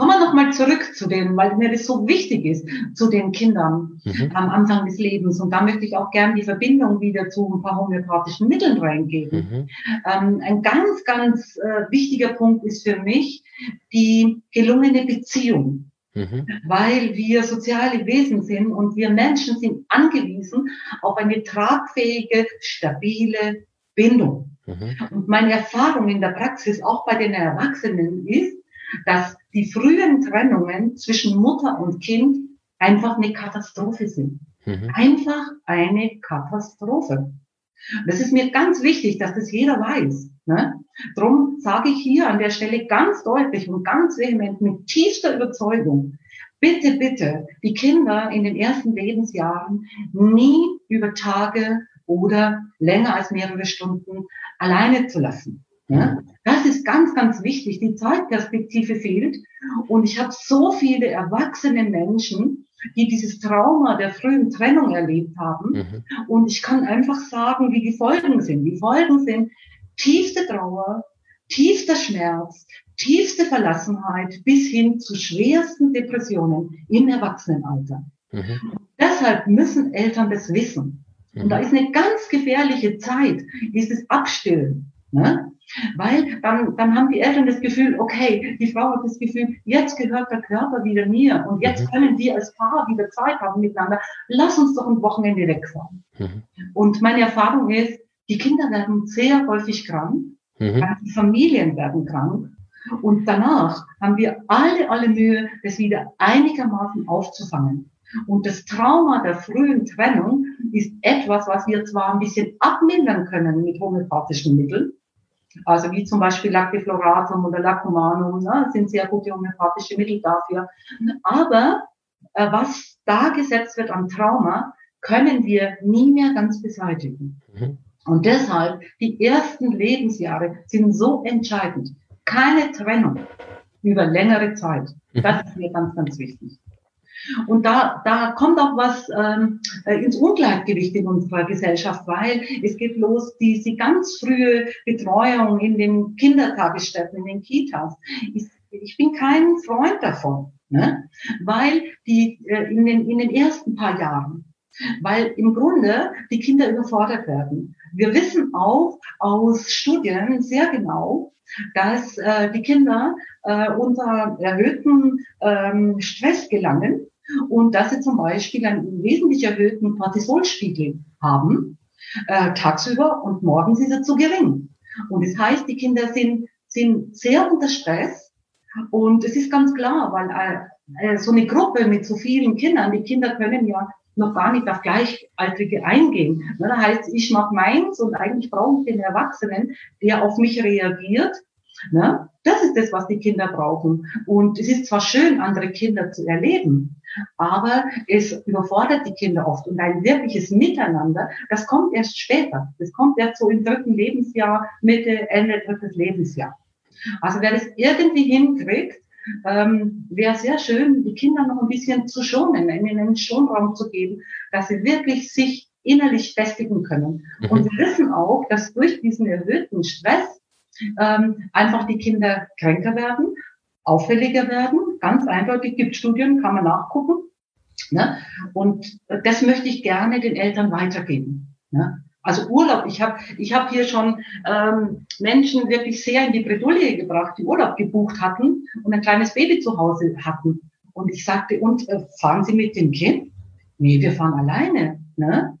Kommen wir nochmal zurück zu dem, weil mir das so wichtig ist, zu den Kindern mhm. am Anfang des Lebens. Und da möchte ich auch gerne die Verbindung wieder zu ein paar homöopathischen Mitteln reingeben. Mhm. Ähm, ein ganz, ganz äh, wichtiger Punkt ist für mich die gelungene Beziehung. Mhm. Weil wir soziale Wesen sind und wir Menschen sind angewiesen auf eine tragfähige, stabile Bindung. Mhm. Und meine Erfahrung in der Praxis, auch bei den Erwachsenen, ist, dass die frühen Trennungen zwischen Mutter und Kind einfach eine Katastrophe sind. Mhm. Einfach eine Katastrophe. Das ist mir ganz wichtig, dass das jeder weiß. Ne? Drum sage ich hier an der Stelle ganz deutlich und ganz vehement mit tiefster Überzeugung, bitte, bitte, die Kinder in den ersten Lebensjahren nie über Tage oder länger als mehrere Stunden alleine zu lassen. Ja? Das ist ganz, ganz wichtig. Die Zeitperspektive fehlt. Und ich habe so viele erwachsene Menschen, die dieses Trauma der frühen Trennung erlebt haben. Mhm. Und ich kann einfach sagen, wie die Folgen sind. Die Folgen sind tiefste Trauer, tiefster Schmerz, tiefste Verlassenheit bis hin zu schwersten Depressionen im Erwachsenenalter. Mhm. Deshalb müssen Eltern das wissen. Mhm. Und da ist eine ganz gefährliche Zeit, das Abstillen. Ne? Weil dann, dann haben die Eltern das Gefühl, okay, die Frau hat das Gefühl, jetzt gehört der Körper wieder mir und jetzt mhm. können wir als Paar wieder Zeit haben miteinander. Lass uns doch ein Wochenende wegfahren. Mhm. Und meine Erfahrung ist, die Kinder werden sehr häufig krank, mhm. die Familien werden krank und danach haben wir alle, alle Mühe, das wieder einigermaßen aufzufangen. Und das Trauma der frühen Trennung ist etwas, was wir zwar ein bisschen abmildern können mit homöopathischen Mitteln, also wie zum Beispiel Lactifloratum oder Lacumanum, ne, sind sehr gute homöopathische Mittel dafür. Aber äh, was da gesetzt wird an Trauma, können wir nie mehr ganz beseitigen. Mhm. Und deshalb, die ersten Lebensjahre sind so entscheidend. Keine Trennung über längere Zeit. Mhm. Das ist mir ganz, ganz wichtig. Und da, da kommt auch was ähm, äh, ins Ungleichgewicht in unserer Gesellschaft, weil es geht los, diese ganz frühe Betreuung in den Kindertagesstätten, in den Kitas. Ich, ich bin kein Freund davon, ne? weil die äh, in, den, in den ersten paar Jahren, weil im Grunde die Kinder überfordert werden. Wir wissen auch aus Studien sehr genau, dass äh, die Kinder äh, unter erhöhten ähm, Stress gelangen und dass sie zum Beispiel einen wesentlich erhöhten Cortisolspiegel haben, äh, tagsüber und morgens ist er zu gering. Und das heißt, die Kinder sind, sind sehr unter Stress und es ist ganz klar, weil äh, äh, so eine Gruppe mit so vielen Kindern, die Kinder können ja noch gar nicht auf Gleichaltrige eingehen. Das heißt, ich mache meins und eigentlich brauche ich den Erwachsenen, der auf mich reagiert? Das ist das, was die Kinder brauchen. Und es ist zwar schön, andere Kinder zu erleben, aber es überfordert die Kinder oft. Und ein wirkliches Miteinander, das kommt erst später. Das kommt erst so im dritten Lebensjahr, Mitte, Ende drittes Lebensjahr. Also wer das irgendwie hinkriegt, ähm, wäre sehr schön, die Kinder noch ein bisschen zu schonen, ihnen einen Schonraum zu geben, dass sie wirklich sich innerlich festigen können. Mhm. Und wir wissen auch, dass durch diesen erhöhten Stress ähm, einfach die Kinder kränker werden, auffälliger werden. Ganz eindeutig gibt Studien, kann man nachgucken. Ne? Und das möchte ich gerne den Eltern weitergeben. Ne? Also Urlaub, ich habe ich hab hier schon ähm, Menschen wirklich sehr in die Bredouille gebracht, die Urlaub gebucht hatten und ein kleines Baby zu Hause hatten. Und ich sagte, und äh, fahren Sie mit dem Kind? Nee, wir fahren alleine. Ne?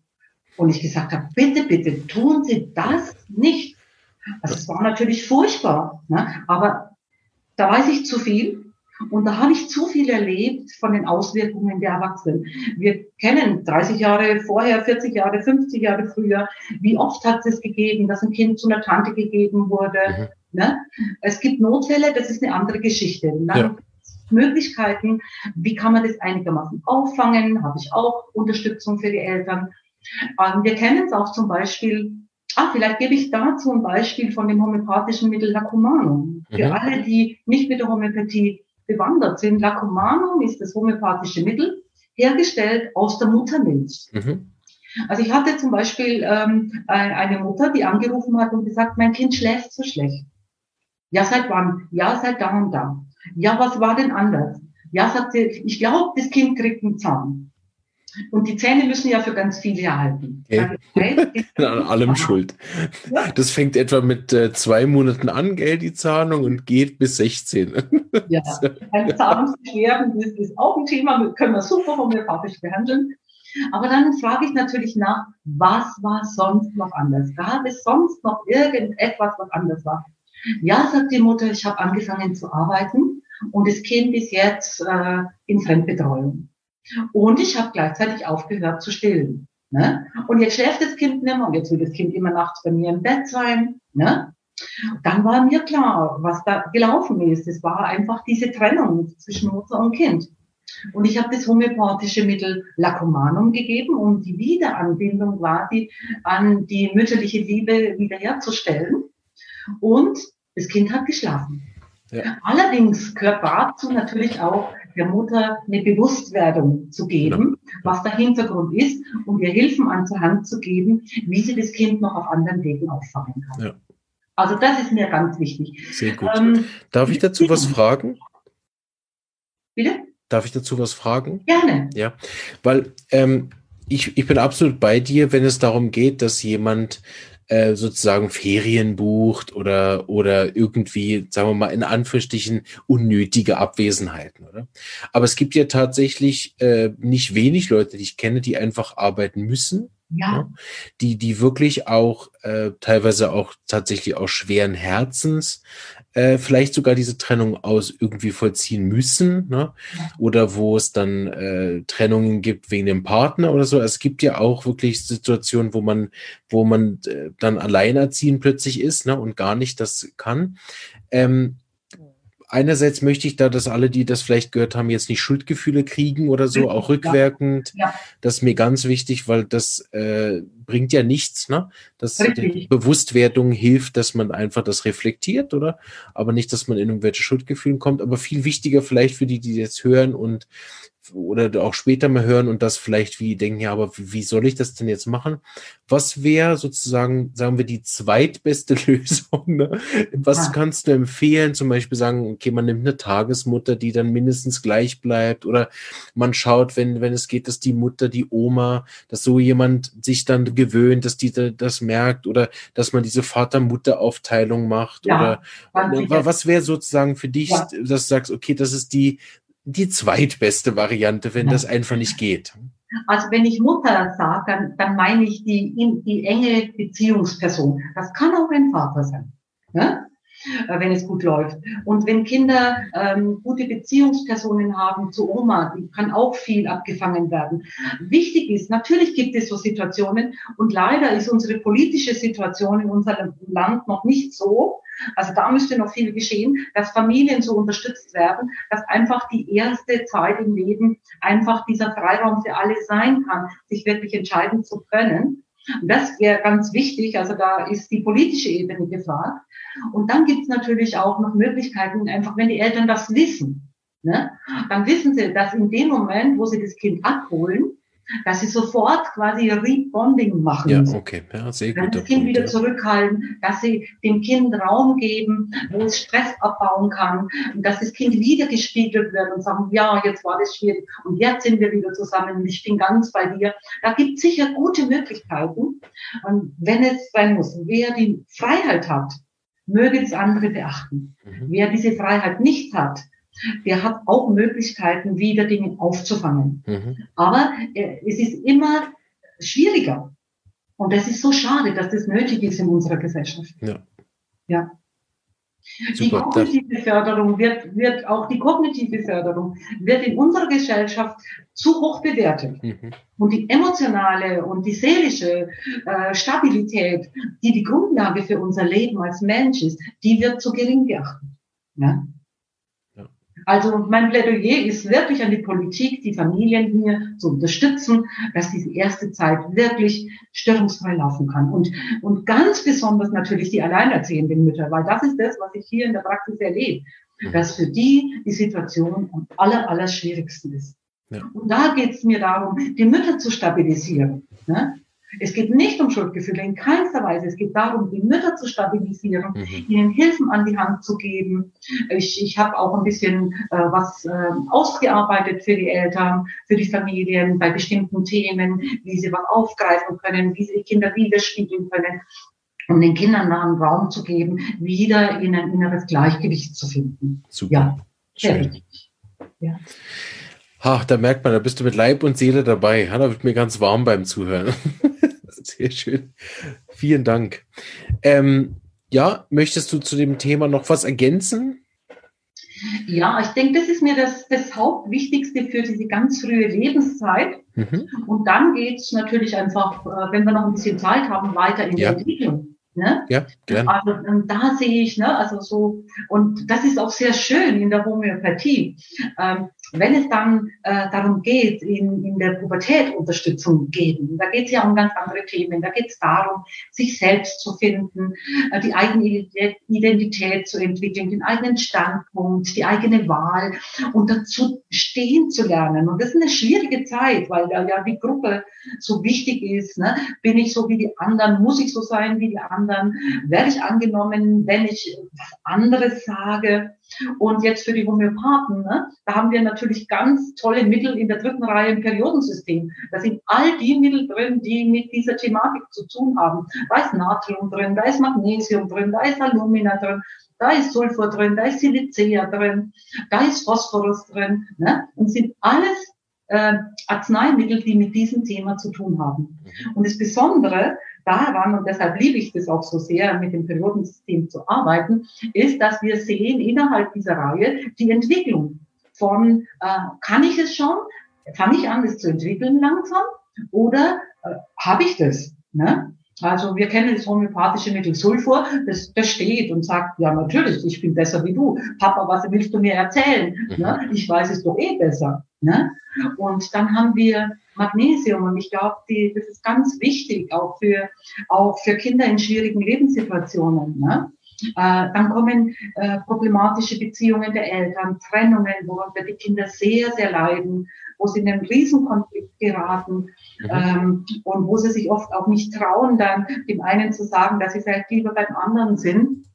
Und ich gesagt habe, bitte, bitte tun Sie das nicht. Also es war natürlich furchtbar, ne? aber da weiß ich zu viel und da habe ich zu viel erlebt von den Auswirkungen der Erwachsenen. Wir kennen 30 Jahre vorher, 40 Jahre, 50 Jahre früher, wie oft hat es gegeben, dass ein Kind zu einer Tante gegeben wurde. Mhm. Ne? Es gibt Notfälle, das ist eine andere Geschichte. Ja. Möglichkeiten, wie kann man das einigermaßen auffangen, habe ich auch Unterstützung für die Eltern. Ähm, wir kennen es auch zum Beispiel Ah, vielleicht gebe ich dazu ein Beispiel von dem homöopathischen Mittel Lacumanum. Für mhm. alle, die nicht mit der Homöopathie bewandert sind. Lacumanum ist das homöopathische Mittel, hergestellt aus der Muttermilch. Mhm. Also ich hatte zum Beispiel ähm, eine Mutter, die angerufen hat und gesagt, mein Kind schläft so schlecht. Ja, seit wann? Ja, seit da und da. Ja, was war denn anders? Ja, sagt sie, ich glaube, das Kind kriegt einen Zahn. Und die Zähne müssen ja für ganz viele erhalten. Okay. An allem schuld. Das fängt etwa mit äh, zwei Monaten an, Geld, die Zahlung, und geht bis 16. Ja, ein Zahlungsbeschwerden ist, ist auch ein Thema, können wir super homöopathisch behandeln. Aber dann frage ich natürlich nach, was war sonst noch anders? Gab es sonst noch irgendetwas, was anders war? Ja, sagt die Mutter, ich habe angefangen zu arbeiten und das Kind ist jetzt äh, in Fremdbetreuung. Und ich habe gleichzeitig aufgehört zu stillen. Ne? Und jetzt schläft das Kind nicht mehr und jetzt will das Kind immer nachts bei mir im Bett sein. Ne? Dann war mir klar, was da gelaufen ist. Es war einfach diese Trennung zwischen Mutter und Kind. Und ich habe das homöopathische Mittel Lacomanum gegeben, um die Wiederanbindung quasi an die mütterliche Liebe wiederherzustellen. Und das Kind hat geschlafen. Ja. Allerdings gehört dazu natürlich auch der Mutter eine Bewusstwerdung zu geben, ja. was der Hintergrund ist und ihr Hilfen an zur Hand zu geben, wie sie das Kind noch auf anderen Wegen auffangen kann. Ja. Also das ist mir ganz wichtig. Sehr gut. Ähm, Darf ich dazu was fragen? Bitte? Darf ich dazu was fragen? Gerne. Ja, weil ähm, ich, ich bin absolut bei dir, wenn es darum geht, dass jemand äh, sozusagen Ferien bucht oder, oder irgendwie, sagen wir mal, in Anführungsstrichen unnötige Abwesenheiten, oder? Aber es gibt ja tatsächlich äh, nicht wenig Leute, die ich kenne, die einfach arbeiten müssen. Ja. Ne? Die, die wirklich auch äh, teilweise auch tatsächlich auch schweren Herzens äh, vielleicht sogar diese Trennung aus irgendwie vollziehen müssen, ne? oder wo es dann äh, Trennungen gibt wegen dem Partner oder so. Es gibt ja auch wirklich Situationen, wo man, wo man äh, dann alleinerziehend plötzlich ist ne? und gar nicht das kann. Ähm, einerseits möchte ich da, dass alle, die das vielleicht gehört haben, jetzt nicht Schuldgefühle kriegen oder so, auch rückwirkend. Ja. Das ist mir ganz wichtig, weil das äh, bringt ja nichts, ne? Das die Bewusstwerdung hilft, dass man einfach das reflektiert, oder? Aber nicht, dass man in irgendwelche Schuldgefühle kommt. Aber viel wichtiger vielleicht für die, die jetzt hören und oder auch später mal hören und das vielleicht wie denken, ja, aber wie soll ich das denn jetzt machen? Was wäre sozusagen, sagen wir, die zweitbeste Lösung? Ne? Was ja. kannst du empfehlen? Zum Beispiel sagen, okay, man nimmt eine Tagesmutter, die dann mindestens gleich bleibt oder man schaut, wenn, wenn es geht, dass die Mutter, die Oma, dass so jemand sich dann gewöhnt, dass die das merkt oder dass man diese Vater-Mutter-Aufteilung macht ja, oder was wäre sozusagen für dich, ja. dass du sagst, okay, das ist die die zweitbeste Variante, wenn ja. das einfach nicht geht. Also wenn ich Mutter sage, dann, dann meine ich die, die enge Beziehungsperson. Das kann auch ein Vater sein. Ne? Äh, wenn es gut läuft. Und wenn Kinder ähm, gute Beziehungspersonen haben zu Oma, kann auch viel abgefangen werden. Wichtig ist, natürlich gibt es so Situationen und leider ist unsere politische Situation in unserem Land noch nicht so, also da müsste noch viel geschehen, dass Familien so unterstützt werden, dass einfach die erste Zeit im Leben einfach dieser Freiraum für alle sein kann, sich wirklich entscheiden zu können. Und das wäre ganz wichtig. Also da ist die politische Ebene gefragt. Und dann gibt es natürlich auch noch Möglichkeiten, einfach wenn die Eltern das wissen, ne, dann wissen sie, dass in dem Moment, wo sie das Kind abholen, dass sie sofort quasi Rebonding machen. Ja, okay. Ja, sehr gut. Das Kind wieder zurückhalten, dass sie dem Kind Raum geben, wo es Stress abbauen kann, und dass das Kind wieder gespiegelt wird und sagen, ja, jetzt war das schwierig und jetzt sind wir wieder zusammen und ich bin ganz bei dir. Da gibt es sicher gute Möglichkeiten. Und wenn es sein muss, wer die Freiheit hat, möge das andere beachten. Mhm. Wer diese Freiheit nicht hat, der hat auch Möglichkeiten, wieder Dinge aufzufangen. Mhm. Aber äh, es ist immer schwieriger. Und das ist so schade, dass das nötig ist in unserer Gesellschaft. Ja. ja. Super. Die kognitive Förderung wird, wird, auch die kognitive Förderung wird in unserer Gesellschaft zu hoch bewertet. Mhm. Und die emotionale und die seelische äh, Stabilität, die die Grundlage für unser Leben als Mensch ist, die wird zu gering geachtet. Ja? Also mein Plädoyer ist wirklich an die Politik, die Familien hier zu unterstützen, dass diese erste Zeit wirklich störungsfrei laufen kann. Und, und ganz besonders natürlich die alleinerziehenden Mütter, weil das ist das, was ich hier in der Praxis erlebe, dass für die die Situation am aller, aller schwierigsten ist. Ja. Und da geht es mir darum, die Mütter zu stabilisieren. Ne? Es geht nicht um Schuldgefühle, in keinster Weise. Es geht darum, die Mütter zu stabilisieren, mhm. ihnen Hilfen an die Hand zu geben. Ich, ich habe auch ein bisschen äh, was äh, ausgearbeitet für die Eltern, für die Familien bei bestimmten Themen, wie sie was aufgreifen können, wie sie die Kinder widerspiegeln können um den Kindern einen Raum zu geben, wieder in ein inneres Gleichgewicht zu finden. Super. Ja, Schön. Ja. Ach, da merkt man, da bist du mit Leib und Seele dabei. Ja, da wird mir ganz warm beim Zuhören. Sehr schön. Vielen Dank. Ähm, ja, möchtest du zu dem Thema noch was ergänzen? Ja, ich denke, das ist mir das, das Hauptwichtigste für diese ganz frühe Lebenszeit. Mhm. Und dann geht es natürlich einfach, äh, wenn wir noch ein bisschen Zeit haben, weiter in ja. der Entwicklung. Ne? Ja, gerne. Also da sehe ich, ne, also so, und das ist auch sehr schön in der Homöopathie. Ähm, wenn es dann äh, darum geht, in, in der Pubertät Unterstützung geben, da geht es ja um ganz andere Themen. Da geht es darum, sich selbst zu finden, äh, die eigene Identität zu entwickeln, den eigenen Standpunkt, die eigene Wahl und dazu stehen zu lernen. Und das ist eine schwierige Zeit, weil da ja die Gruppe so wichtig ist. Ne? Bin ich so wie die anderen? Muss ich so sein wie die anderen? Werde ich angenommen, wenn ich was anderes sage? Und jetzt für die Homöopathen, ne, da haben wir natürlich ganz tolle Mittel in der dritten Reihe im Periodensystem. Da sind all die Mittel drin, die mit dieser Thematik zu tun haben. Da ist Natrium drin, da ist Magnesium drin, da ist Alumina drin, da ist Sulfur drin, da ist Silicea drin, da ist Phosphorus drin. Ne? Und sind alles äh, Arzneimittel, die mit diesem Thema zu tun haben. Mhm. Und das Besondere daran, und deshalb liebe ich das auch so sehr, mit dem Periodensystem zu arbeiten, ist, dass wir sehen innerhalb dieser Reihe die Entwicklung von, äh, kann ich es schon? Fange ich an, das zu entwickeln langsam? Oder äh, habe ich das? Ne? Also wir kennen das homöopathische Mittel Sulfur, das, das steht und sagt, ja natürlich, ich bin besser wie du. Papa, was willst du mir erzählen? Mhm. Ne? Ich weiß es doch eh besser. Ne? Und dann haben wir Magnesium und ich glaube, das ist ganz wichtig, auch für, auch für Kinder in schwierigen Lebenssituationen. Ne? Äh, dann kommen äh, problematische Beziehungen der Eltern, Trennungen, worunter die Kinder sehr, sehr leiden, wo sie in einen Riesenkonflikt geraten mhm. ähm, und wo sie sich oft auch nicht trauen, dann dem einen zu sagen, dass sie vielleicht lieber beim anderen sind.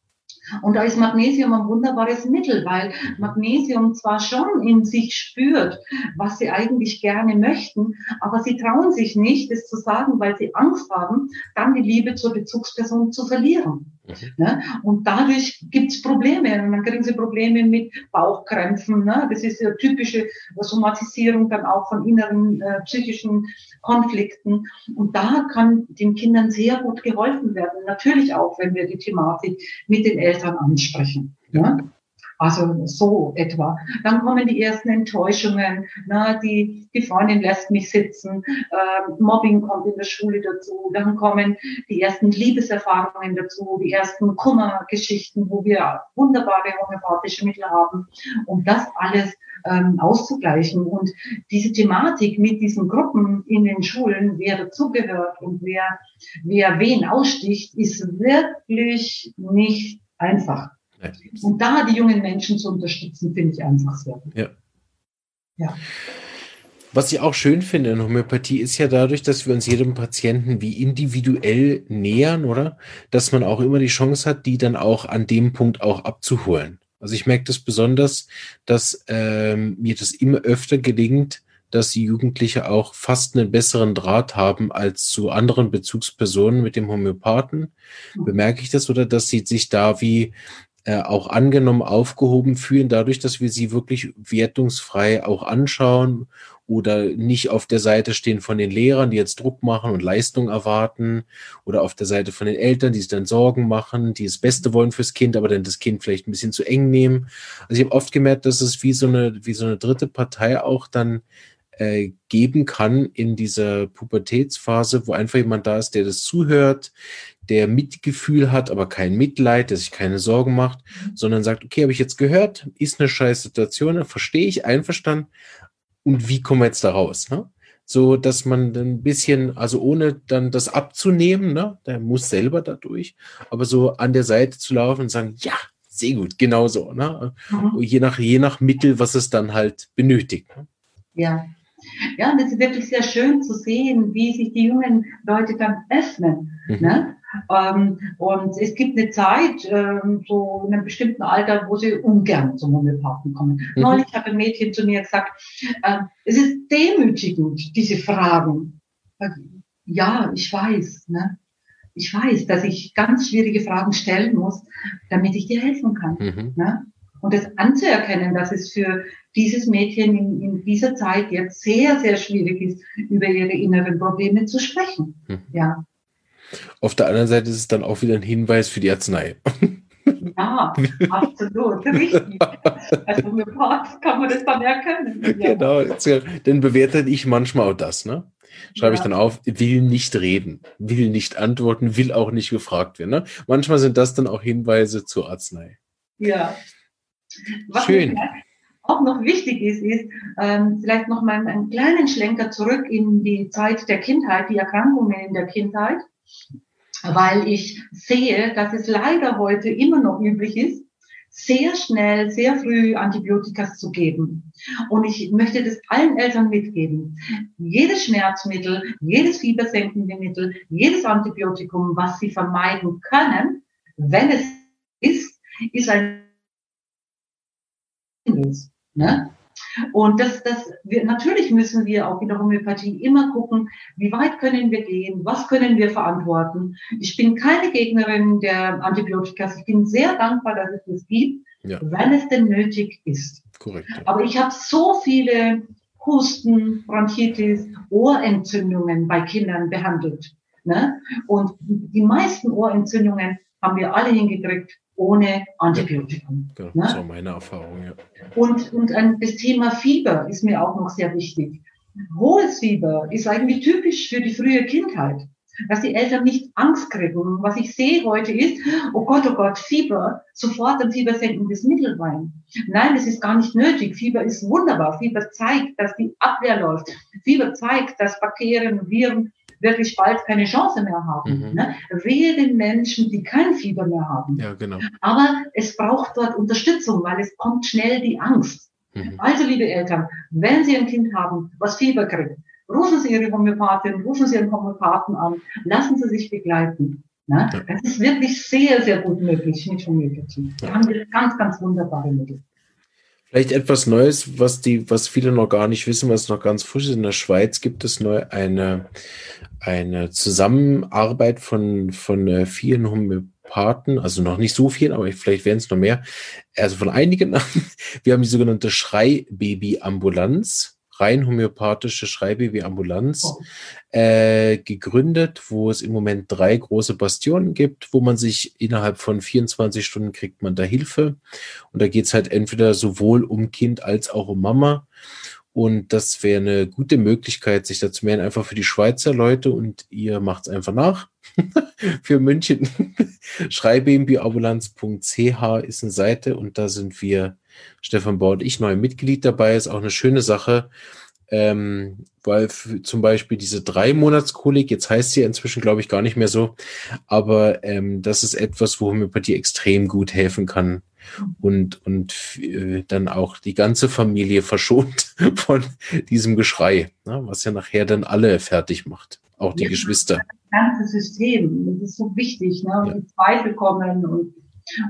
Und da ist Magnesium ein wunderbares Mittel, weil Magnesium zwar schon in sich spürt, was sie eigentlich gerne möchten, aber sie trauen sich nicht, das zu sagen, weil sie Angst haben, dann die Liebe zur Bezugsperson zu verlieren. Ne? Und dadurch gibt's Probleme. Und dann kriegen sie Probleme mit Bauchkrämpfen. Ne? Das ist ja typische Somatisierung dann auch von inneren äh, psychischen Konflikten. Und da kann den Kindern sehr gut geholfen werden. Natürlich auch, wenn wir die Thematik mit den Eltern ansprechen. Ne? Also so etwa. Dann kommen die ersten Enttäuschungen, na, die, die Freundin lässt mich sitzen, äh, Mobbing kommt in der Schule dazu, dann kommen die ersten Liebeserfahrungen dazu, die ersten Kummergeschichten, wo wir wunderbare homöopathische Mittel haben, um das alles ähm, auszugleichen. Und diese Thematik mit diesen Gruppen in den Schulen, wer dazugehört und wer, wer wen aussticht, ist wirklich nicht einfach. Und da die jungen Menschen zu unterstützen, finde ich einfach sehr gut. Ja. ja. Was ich auch schön finde in Homöopathie ist ja dadurch, dass wir uns jedem Patienten wie individuell nähern, oder? Dass man auch immer die Chance hat, die dann auch an dem Punkt auch abzuholen. Also ich merke das besonders, dass ähm, mir das immer öfter gelingt, dass die Jugendliche auch fast einen besseren Draht haben als zu anderen Bezugspersonen mit dem Homöopathen. Mhm. Bemerke ich das oder dass sie sich da wie äh, auch angenommen aufgehoben fühlen, dadurch, dass wir sie wirklich wertungsfrei auch anschauen oder nicht auf der Seite stehen von den Lehrern, die jetzt Druck machen und Leistung erwarten oder auf der Seite von den Eltern, die sich dann Sorgen machen, die das Beste wollen fürs Kind, aber dann das Kind vielleicht ein bisschen zu eng nehmen. Also ich habe oft gemerkt, dass es wie so eine, wie so eine dritte Partei auch dann äh, geben kann in dieser Pubertätsphase, wo einfach jemand da ist, der das zuhört, der Mitgefühl hat, aber kein Mitleid, der sich keine Sorgen macht, sondern sagt, okay, habe ich jetzt gehört, ist eine scheiß Situation, verstehe ich, einverstanden. Und wie kommen wir jetzt da raus? Ne? So, dass man ein bisschen, also ohne dann das abzunehmen, ne, der muss selber dadurch, aber so an der Seite zu laufen und sagen, ja, sehr gut, genau so, ne? Mhm. Je nach, je nach Mittel, was es dann halt benötigt. Ne? Ja. Ja, und es ist wirklich sehr schön zu sehen, wie sich die jungen Leute dann öffnen. Mhm. Ne? Ähm, und es gibt eine Zeit, ähm, so in einem bestimmten Alter, wo sie ungern zum Homöopathen kommen. Mhm. Neulich hat ein Mädchen zu mir gesagt, äh, es ist demütigend, diese Fragen. Ja, ich weiß. Ne? Ich weiß, dass ich ganz schwierige Fragen stellen muss, damit ich dir helfen kann. Mhm. Ne? Und das anzuerkennen, dass es für dieses Mädchen in, in, dieser Zeit jetzt sehr, sehr schwierig ist, über ihre inneren Probleme zu sprechen. Mhm. Ja. Auf der anderen Seite ist es dann auch wieder ein Hinweis für die Arznei. Ja, absolut, richtig. Also mit Part kann man das dann erkennen. Ja. Genau, dann bewerte ich manchmal auch das, ne? Schreibe ja. ich dann auf, will nicht reden, will nicht antworten, will auch nicht gefragt werden. Ne? Manchmal sind das dann auch Hinweise zur Arznei. Ja. Was Schön. auch noch wichtig ist, ist ähm, vielleicht noch mal einen kleinen Schlenker zurück in die Zeit der Kindheit, die Erkrankungen in der Kindheit weil ich sehe, dass es leider heute immer noch üblich ist, sehr schnell, sehr früh Antibiotika zu geben. Und ich möchte das allen Eltern mitgeben. Jedes Schmerzmittel, jedes fiebersenkende Mittel, jedes Antibiotikum, was sie vermeiden können, wenn es ist, ist ein ne? Und das, das, wir, natürlich müssen wir auch in der Homöopathie immer gucken, wie weit können wir gehen, was können wir verantworten. Ich bin keine Gegnerin der Antibiotika. Ich bin sehr dankbar, dass es das gibt, ja. wenn es denn nötig ist. Korrekt. Ja. Aber ich habe so viele Husten, Bronchitis, Ohrentzündungen bei Kindern behandelt. Ne? Und die meisten Ohrentzündungen haben wir alle hingekriegt ohne Antibiotikum. Ja, genau, ne? Das war meine Erfahrung, ja. Und, und ein, das Thema Fieber ist mir auch noch sehr wichtig. Hohes Fieber ist eigentlich typisch für die frühe Kindheit. Dass die Eltern nicht Angst kriegen. Was ich sehe heute ist, oh Gott, oh Gott, Fieber, sofort ein fiebersenkendes Mittel rein. Nein, das ist gar nicht nötig. Fieber ist wunderbar. Fieber zeigt, dass die Abwehr läuft. Fieber zeigt, dass Bakterien, Viren wirklich bald keine Chance mehr haben. Mhm. Ne? Wehe den Menschen, die kein Fieber mehr haben. Ja, genau. Aber es braucht dort Unterstützung, weil es kommt schnell die Angst. Mhm. Also, liebe Eltern, wenn Sie ein Kind haben, was Fieber kriegt, rufen Sie Ihre Homöopathin, rufen Sie Ihren Homöopathen an, lassen Sie sich begleiten. Ne? Ja. Das ist wirklich sehr, sehr gut möglich mit Homöopathie. Da haben wir ganz, ganz wunderbare Mittel. Vielleicht etwas Neues, was die, was viele noch gar nicht wissen, was noch ganz frisch ist. In der Schweiz gibt es neu eine, eine Zusammenarbeit von, von äh, vielen Homöopathen, also noch nicht so vielen, aber vielleicht werden es noch mehr. Also von einigen. Wir haben die sogenannte Schreibaby-Ambulanz rein homöopathische Schreibaby-Ambulanz oh. äh, gegründet, wo es im Moment drei große Bastionen gibt, wo man sich innerhalb von 24 Stunden kriegt man da Hilfe. Und da geht's halt entweder sowohl um Kind als auch um Mama. Und das wäre eine gute Möglichkeit, sich dazu melden, einfach für die Schweizer Leute und ihr macht's einfach nach. für München. Schreibambulanz.ch ist eine Seite und da sind wir Stefan Bauer und ich neu Mitglied dabei, ist auch eine schöne Sache. Ähm, weil zum Beispiel diese drei Monatskolik, jetzt heißt sie inzwischen, glaube ich, gar nicht mehr so, aber ähm, das ist etwas, wo Homöopathie extrem gut helfen kann und, und äh, dann auch die ganze Familie verschont von diesem Geschrei, ne, was ja nachher dann alle fertig macht, auch die ja, Geschwister. Das ganze System, das ist so wichtig, ne? Ja. die Zweifel kommen und,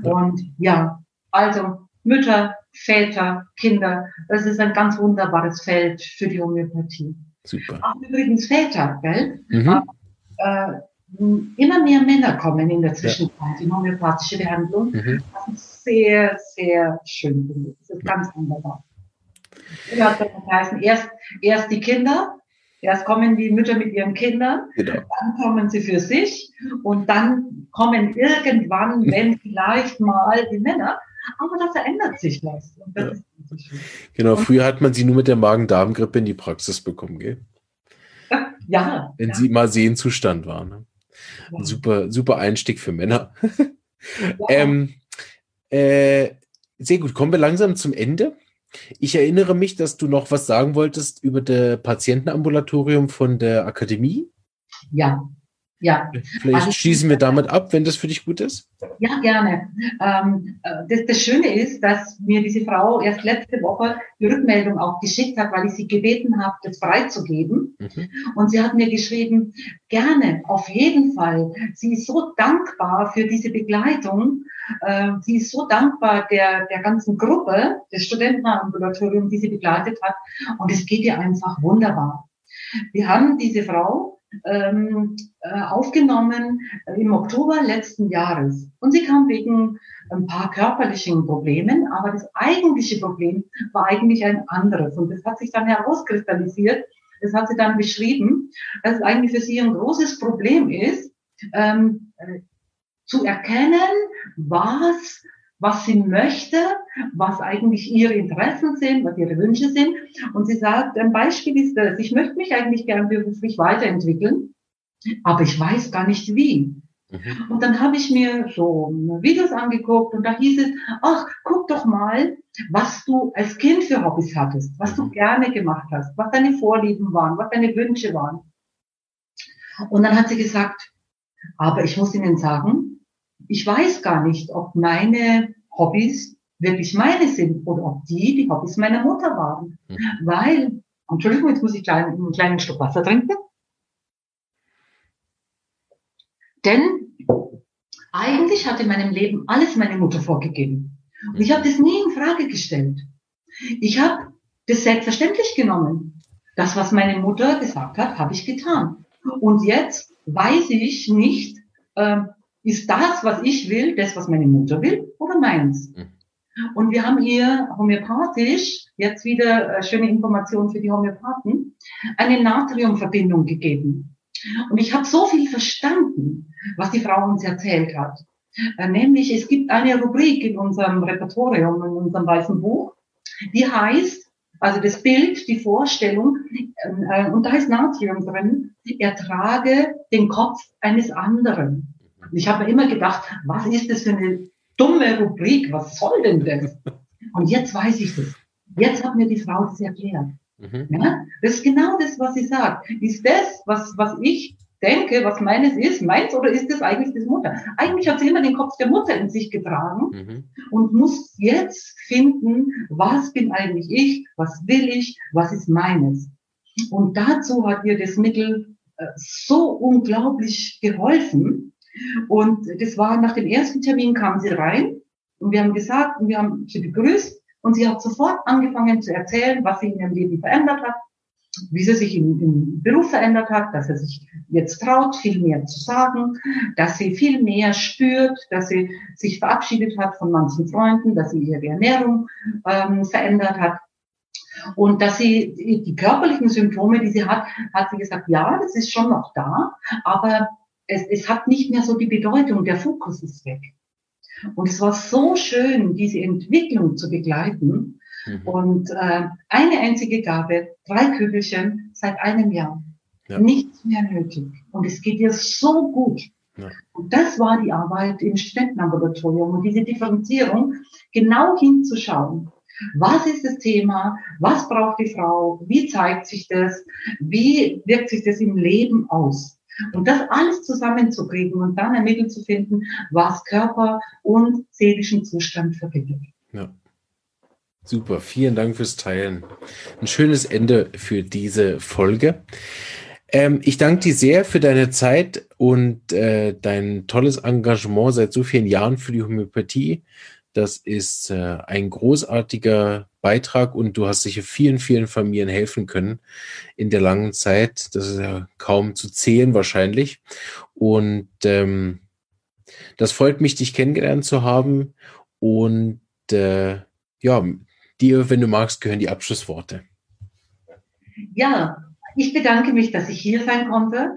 ja. und ja, also Mütter, Väter, Kinder. Das ist ein ganz wunderbares Feld für die Homöopathie. Super. Auch übrigens Väter, gell? Mhm. Äh, immer mehr Männer kommen in der Zwischenzeit in homöopathische Behandlung. Mhm. Das ist sehr, sehr schön. Das ist ganz wunderbar. Ja, das heißt, erst, erst die Kinder, erst kommen die Mütter mit ihren Kindern, genau. dann kommen sie für sich und dann kommen irgendwann, wenn vielleicht mal die Männer, aber da verändert sich was. Ja. Genau, früher hat man sie nur mit der Magen-Darm-Grippe in die Praxis bekommen, gell? Ja. Wenn ja. sie mal Sehenzustand war. Ja. super, super Einstieg für Männer. ähm, äh, sehr gut, kommen wir langsam zum Ende. Ich erinnere mich, dass du noch was sagen wolltest über das Patientenambulatorium von der Akademie. Ja, ja. Vielleicht also, schließen wir damit ab, wenn das für dich gut ist. Ja, gerne. Ähm, äh, das, das Schöne ist, dass mir diese Frau erst letzte Woche die Rückmeldung auch geschickt hat, weil ich sie gebeten habe, das freizugeben. Mhm. Und sie hat mir geschrieben, gerne, auf jeden Fall. Sie ist so dankbar für diese Begleitung. Äh, sie ist so dankbar der, der ganzen Gruppe des Studentenambulatoriums, die sie begleitet hat. Und es geht ihr einfach wunderbar. Wir haben diese Frau ähm, äh, aufgenommen im Oktober letzten Jahres. Und sie kam wegen ein paar körperlichen Problemen, aber das eigentliche Problem war eigentlich ein anderes. Und das hat sich dann herauskristallisiert. Das hat sie dann beschrieben, dass es eigentlich für sie ein großes Problem ist, ähm, äh, zu erkennen, was was sie möchte, was eigentlich ihre Interessen sind, was ihre Wünsche sind. Und sie sagt, ein Beispiel ist das, ich möchte mich eigentlich gern beruflich weiterentwickeln, aber ich weiß gar nicht wie. Mhm. Und dann habe ich mir so Videos angeguckt und da hieß es, ach, guck doch mal, was du als Kind für Hobbys hattest, was du mhm. gerne gemacht hast, was deine Vorlieben waren, was deine Wünsche waren. Und dann hat sie gesagt, aber ich muss Ihnen sagen, ich weiß gar nicht, ob meine Hobbys wirklich meine sind oder ob die die Hobbys meiner Mutter waren. Mhm. Weil, Entschuldigung, jetzt muss ich klein, einen kleinen Schluck Wasser trinken. Denn eigentlich hat in meinem Leben alles meine Mutter vorgegeben. Und ich habe das nie in Frage gestellt. Ich habe das selbstverständlich genommen. Das, was meine Mutter gesagt hat, habe ich getan. Und jetzt weiß ich nicht, äh, ist das, was ich will, das, was meine Mutter will oder meins? Mhm. Und wir haben ihr homöopathisch, jetzt wieder äh, schöne Informationen für die Homöopathen, eine Natriumverbindung gegeben. Und ich habe so viel verstanden, was die Frau uns erzählt hat. Äh, nämlich, es gibt eine Rubrik in unserem Repertorium, in unserem weißen Buch, die heißt, also das Bild, die Vorstellung, äh, und da ist Natrium drin, ertrage den Kopf eines anderen. Und ich habe mir immer gedacht, was ist das für eine dumme Rubrik? Was soll denn das? Und jetzt weiß ich das. Jetzt hat mir die Frau das erklärt. Mhm. Ja? Das ist genau das, was sie sagt. Ist das, was, was ich denke, was meines ist, meins oder ist das eigentlich das Mutter? Eigentlich hat sie immer den Kopf der Mutter in sich getragen mhm. und muss jetzt finden, was bin eigentlich ich, was will ich, was ist meines. Und dazu hat ihr das Mittel äh, so unglaublich geholfen, und das war nach dem ersten Termin kam sie rein und wir haben gesagt, und wir haben sie begrüßt Und sie hat sofort angefangen zu erzählen, was sie in ihrem Leben verändert hat, wie sie sich im, im Beruf verändert hat, dass sie sich jetzt traut, viel mehr zu sagen, dass sie viel mehr spürt, dass sie sich verabschiedet hat von manchen Freunden, dass sie ihre Ernährung ähm, verändert hat. Und dass sie die körperlichen Symptome, die sie hat, hat sie gesagt, ja, das ist schon noch da, aber es, es hat nicht mehr so die Bedeutung, der Fokus ist weg. Und es war so schön, diese Entwicklung zu begleiten. Mhm. Und äh, eine einzige Gabe, drei Kügelchen seit einem Jahr. Ja. Nichts mehr nötig. Und es geht ihr so gut. Ja. Und das war die Arbeit im Studentenlaboratorium und diese Differenzierung, genau hinzuschauen. Was ist das Thema? Was braucht die Frau? Wie zeigt sich das? Wie wirkt sich das im Leben aus? Und das alles zusammenzukriegen und dann ein Mittel zu finden, was Körper und seelischen Zustand verbindet. Ja. Super, vielen Dank fürs Teilen. Ein schönes Ende für diese Folge. Ähm, ich danke dir sehr für deine Zeit und äh, dein tolles Engagement seit so vielen Jahren für die Homöopathie. Das ist äh, ein großartiger Beitrag und du hast sicher vielen, vielen Familien helfen können in der langen Zeit. Das ist ja kaum zu zählen wahrscheinlich. Und ähm, das freut mich, dich kennengelernt zu haben. Und äh, ja, dir, wenn du magst, gehören die Abschlussworte. Ja, ich bedanke mich, dass ich hier sein konnte.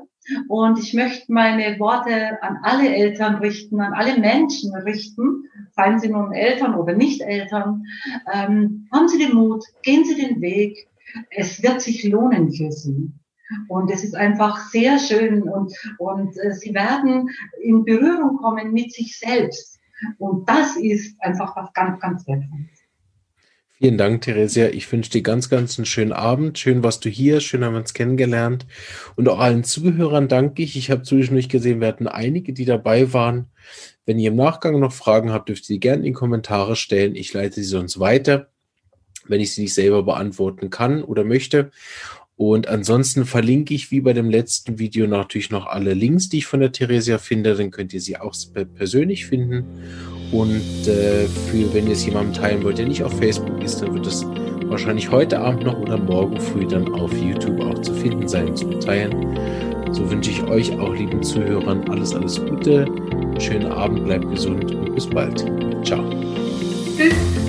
Und ich möchte meine Worte an alle Eltern richten, an alle Menschen richten, seien sie nun Eltern oder nicht Eltern. Ähm, haben Sie den Mut, gehen Sie den Weg. Es wird sich lohnen für Sie. Und es ist einfach sehr schön und, und äh, Sie werden in Berührung kommen mit sich selbst. Und das ist einfach was ganz, ganz Wertvolles. Vielen Dank, Theresia. Ich wünsche dir ganz, ganz einen schönen Abend. Schön, was du hier. Schön, haben wir uns kennengelernt. Und auch allen Zuhörern danke ich. Ich habe zwischendurch gesehen, wir hatten einige, die dabei waren. Wenn ihr im Nachgang noch Fragen habt, dürft ihr sie gerne in die Kommentare stellen. Ich leite sie sonst weiter, wenn ich sie nicht selber beantworten kann oder möchte. Und ansonsten verlinke ich wie bei dem letzten Video natürlich noch alle Links, die ich von der Theresia finde. Dann könnt ihr sie auch persönlich finden. Und äh, für wenn ihr es jemandem teilen wollt, der nicht auf Facebook ist, dann wird es wahrscheinlich heute Abend noch oder morgen früh dann auf YouTube auch zu finden sein, zum Teilen. So wünsche ich euch auch, lieben Zuhörern, alles, alles Gute. Schönen Abend, bleibt gesund und bis bald. Ciao. Tschüss.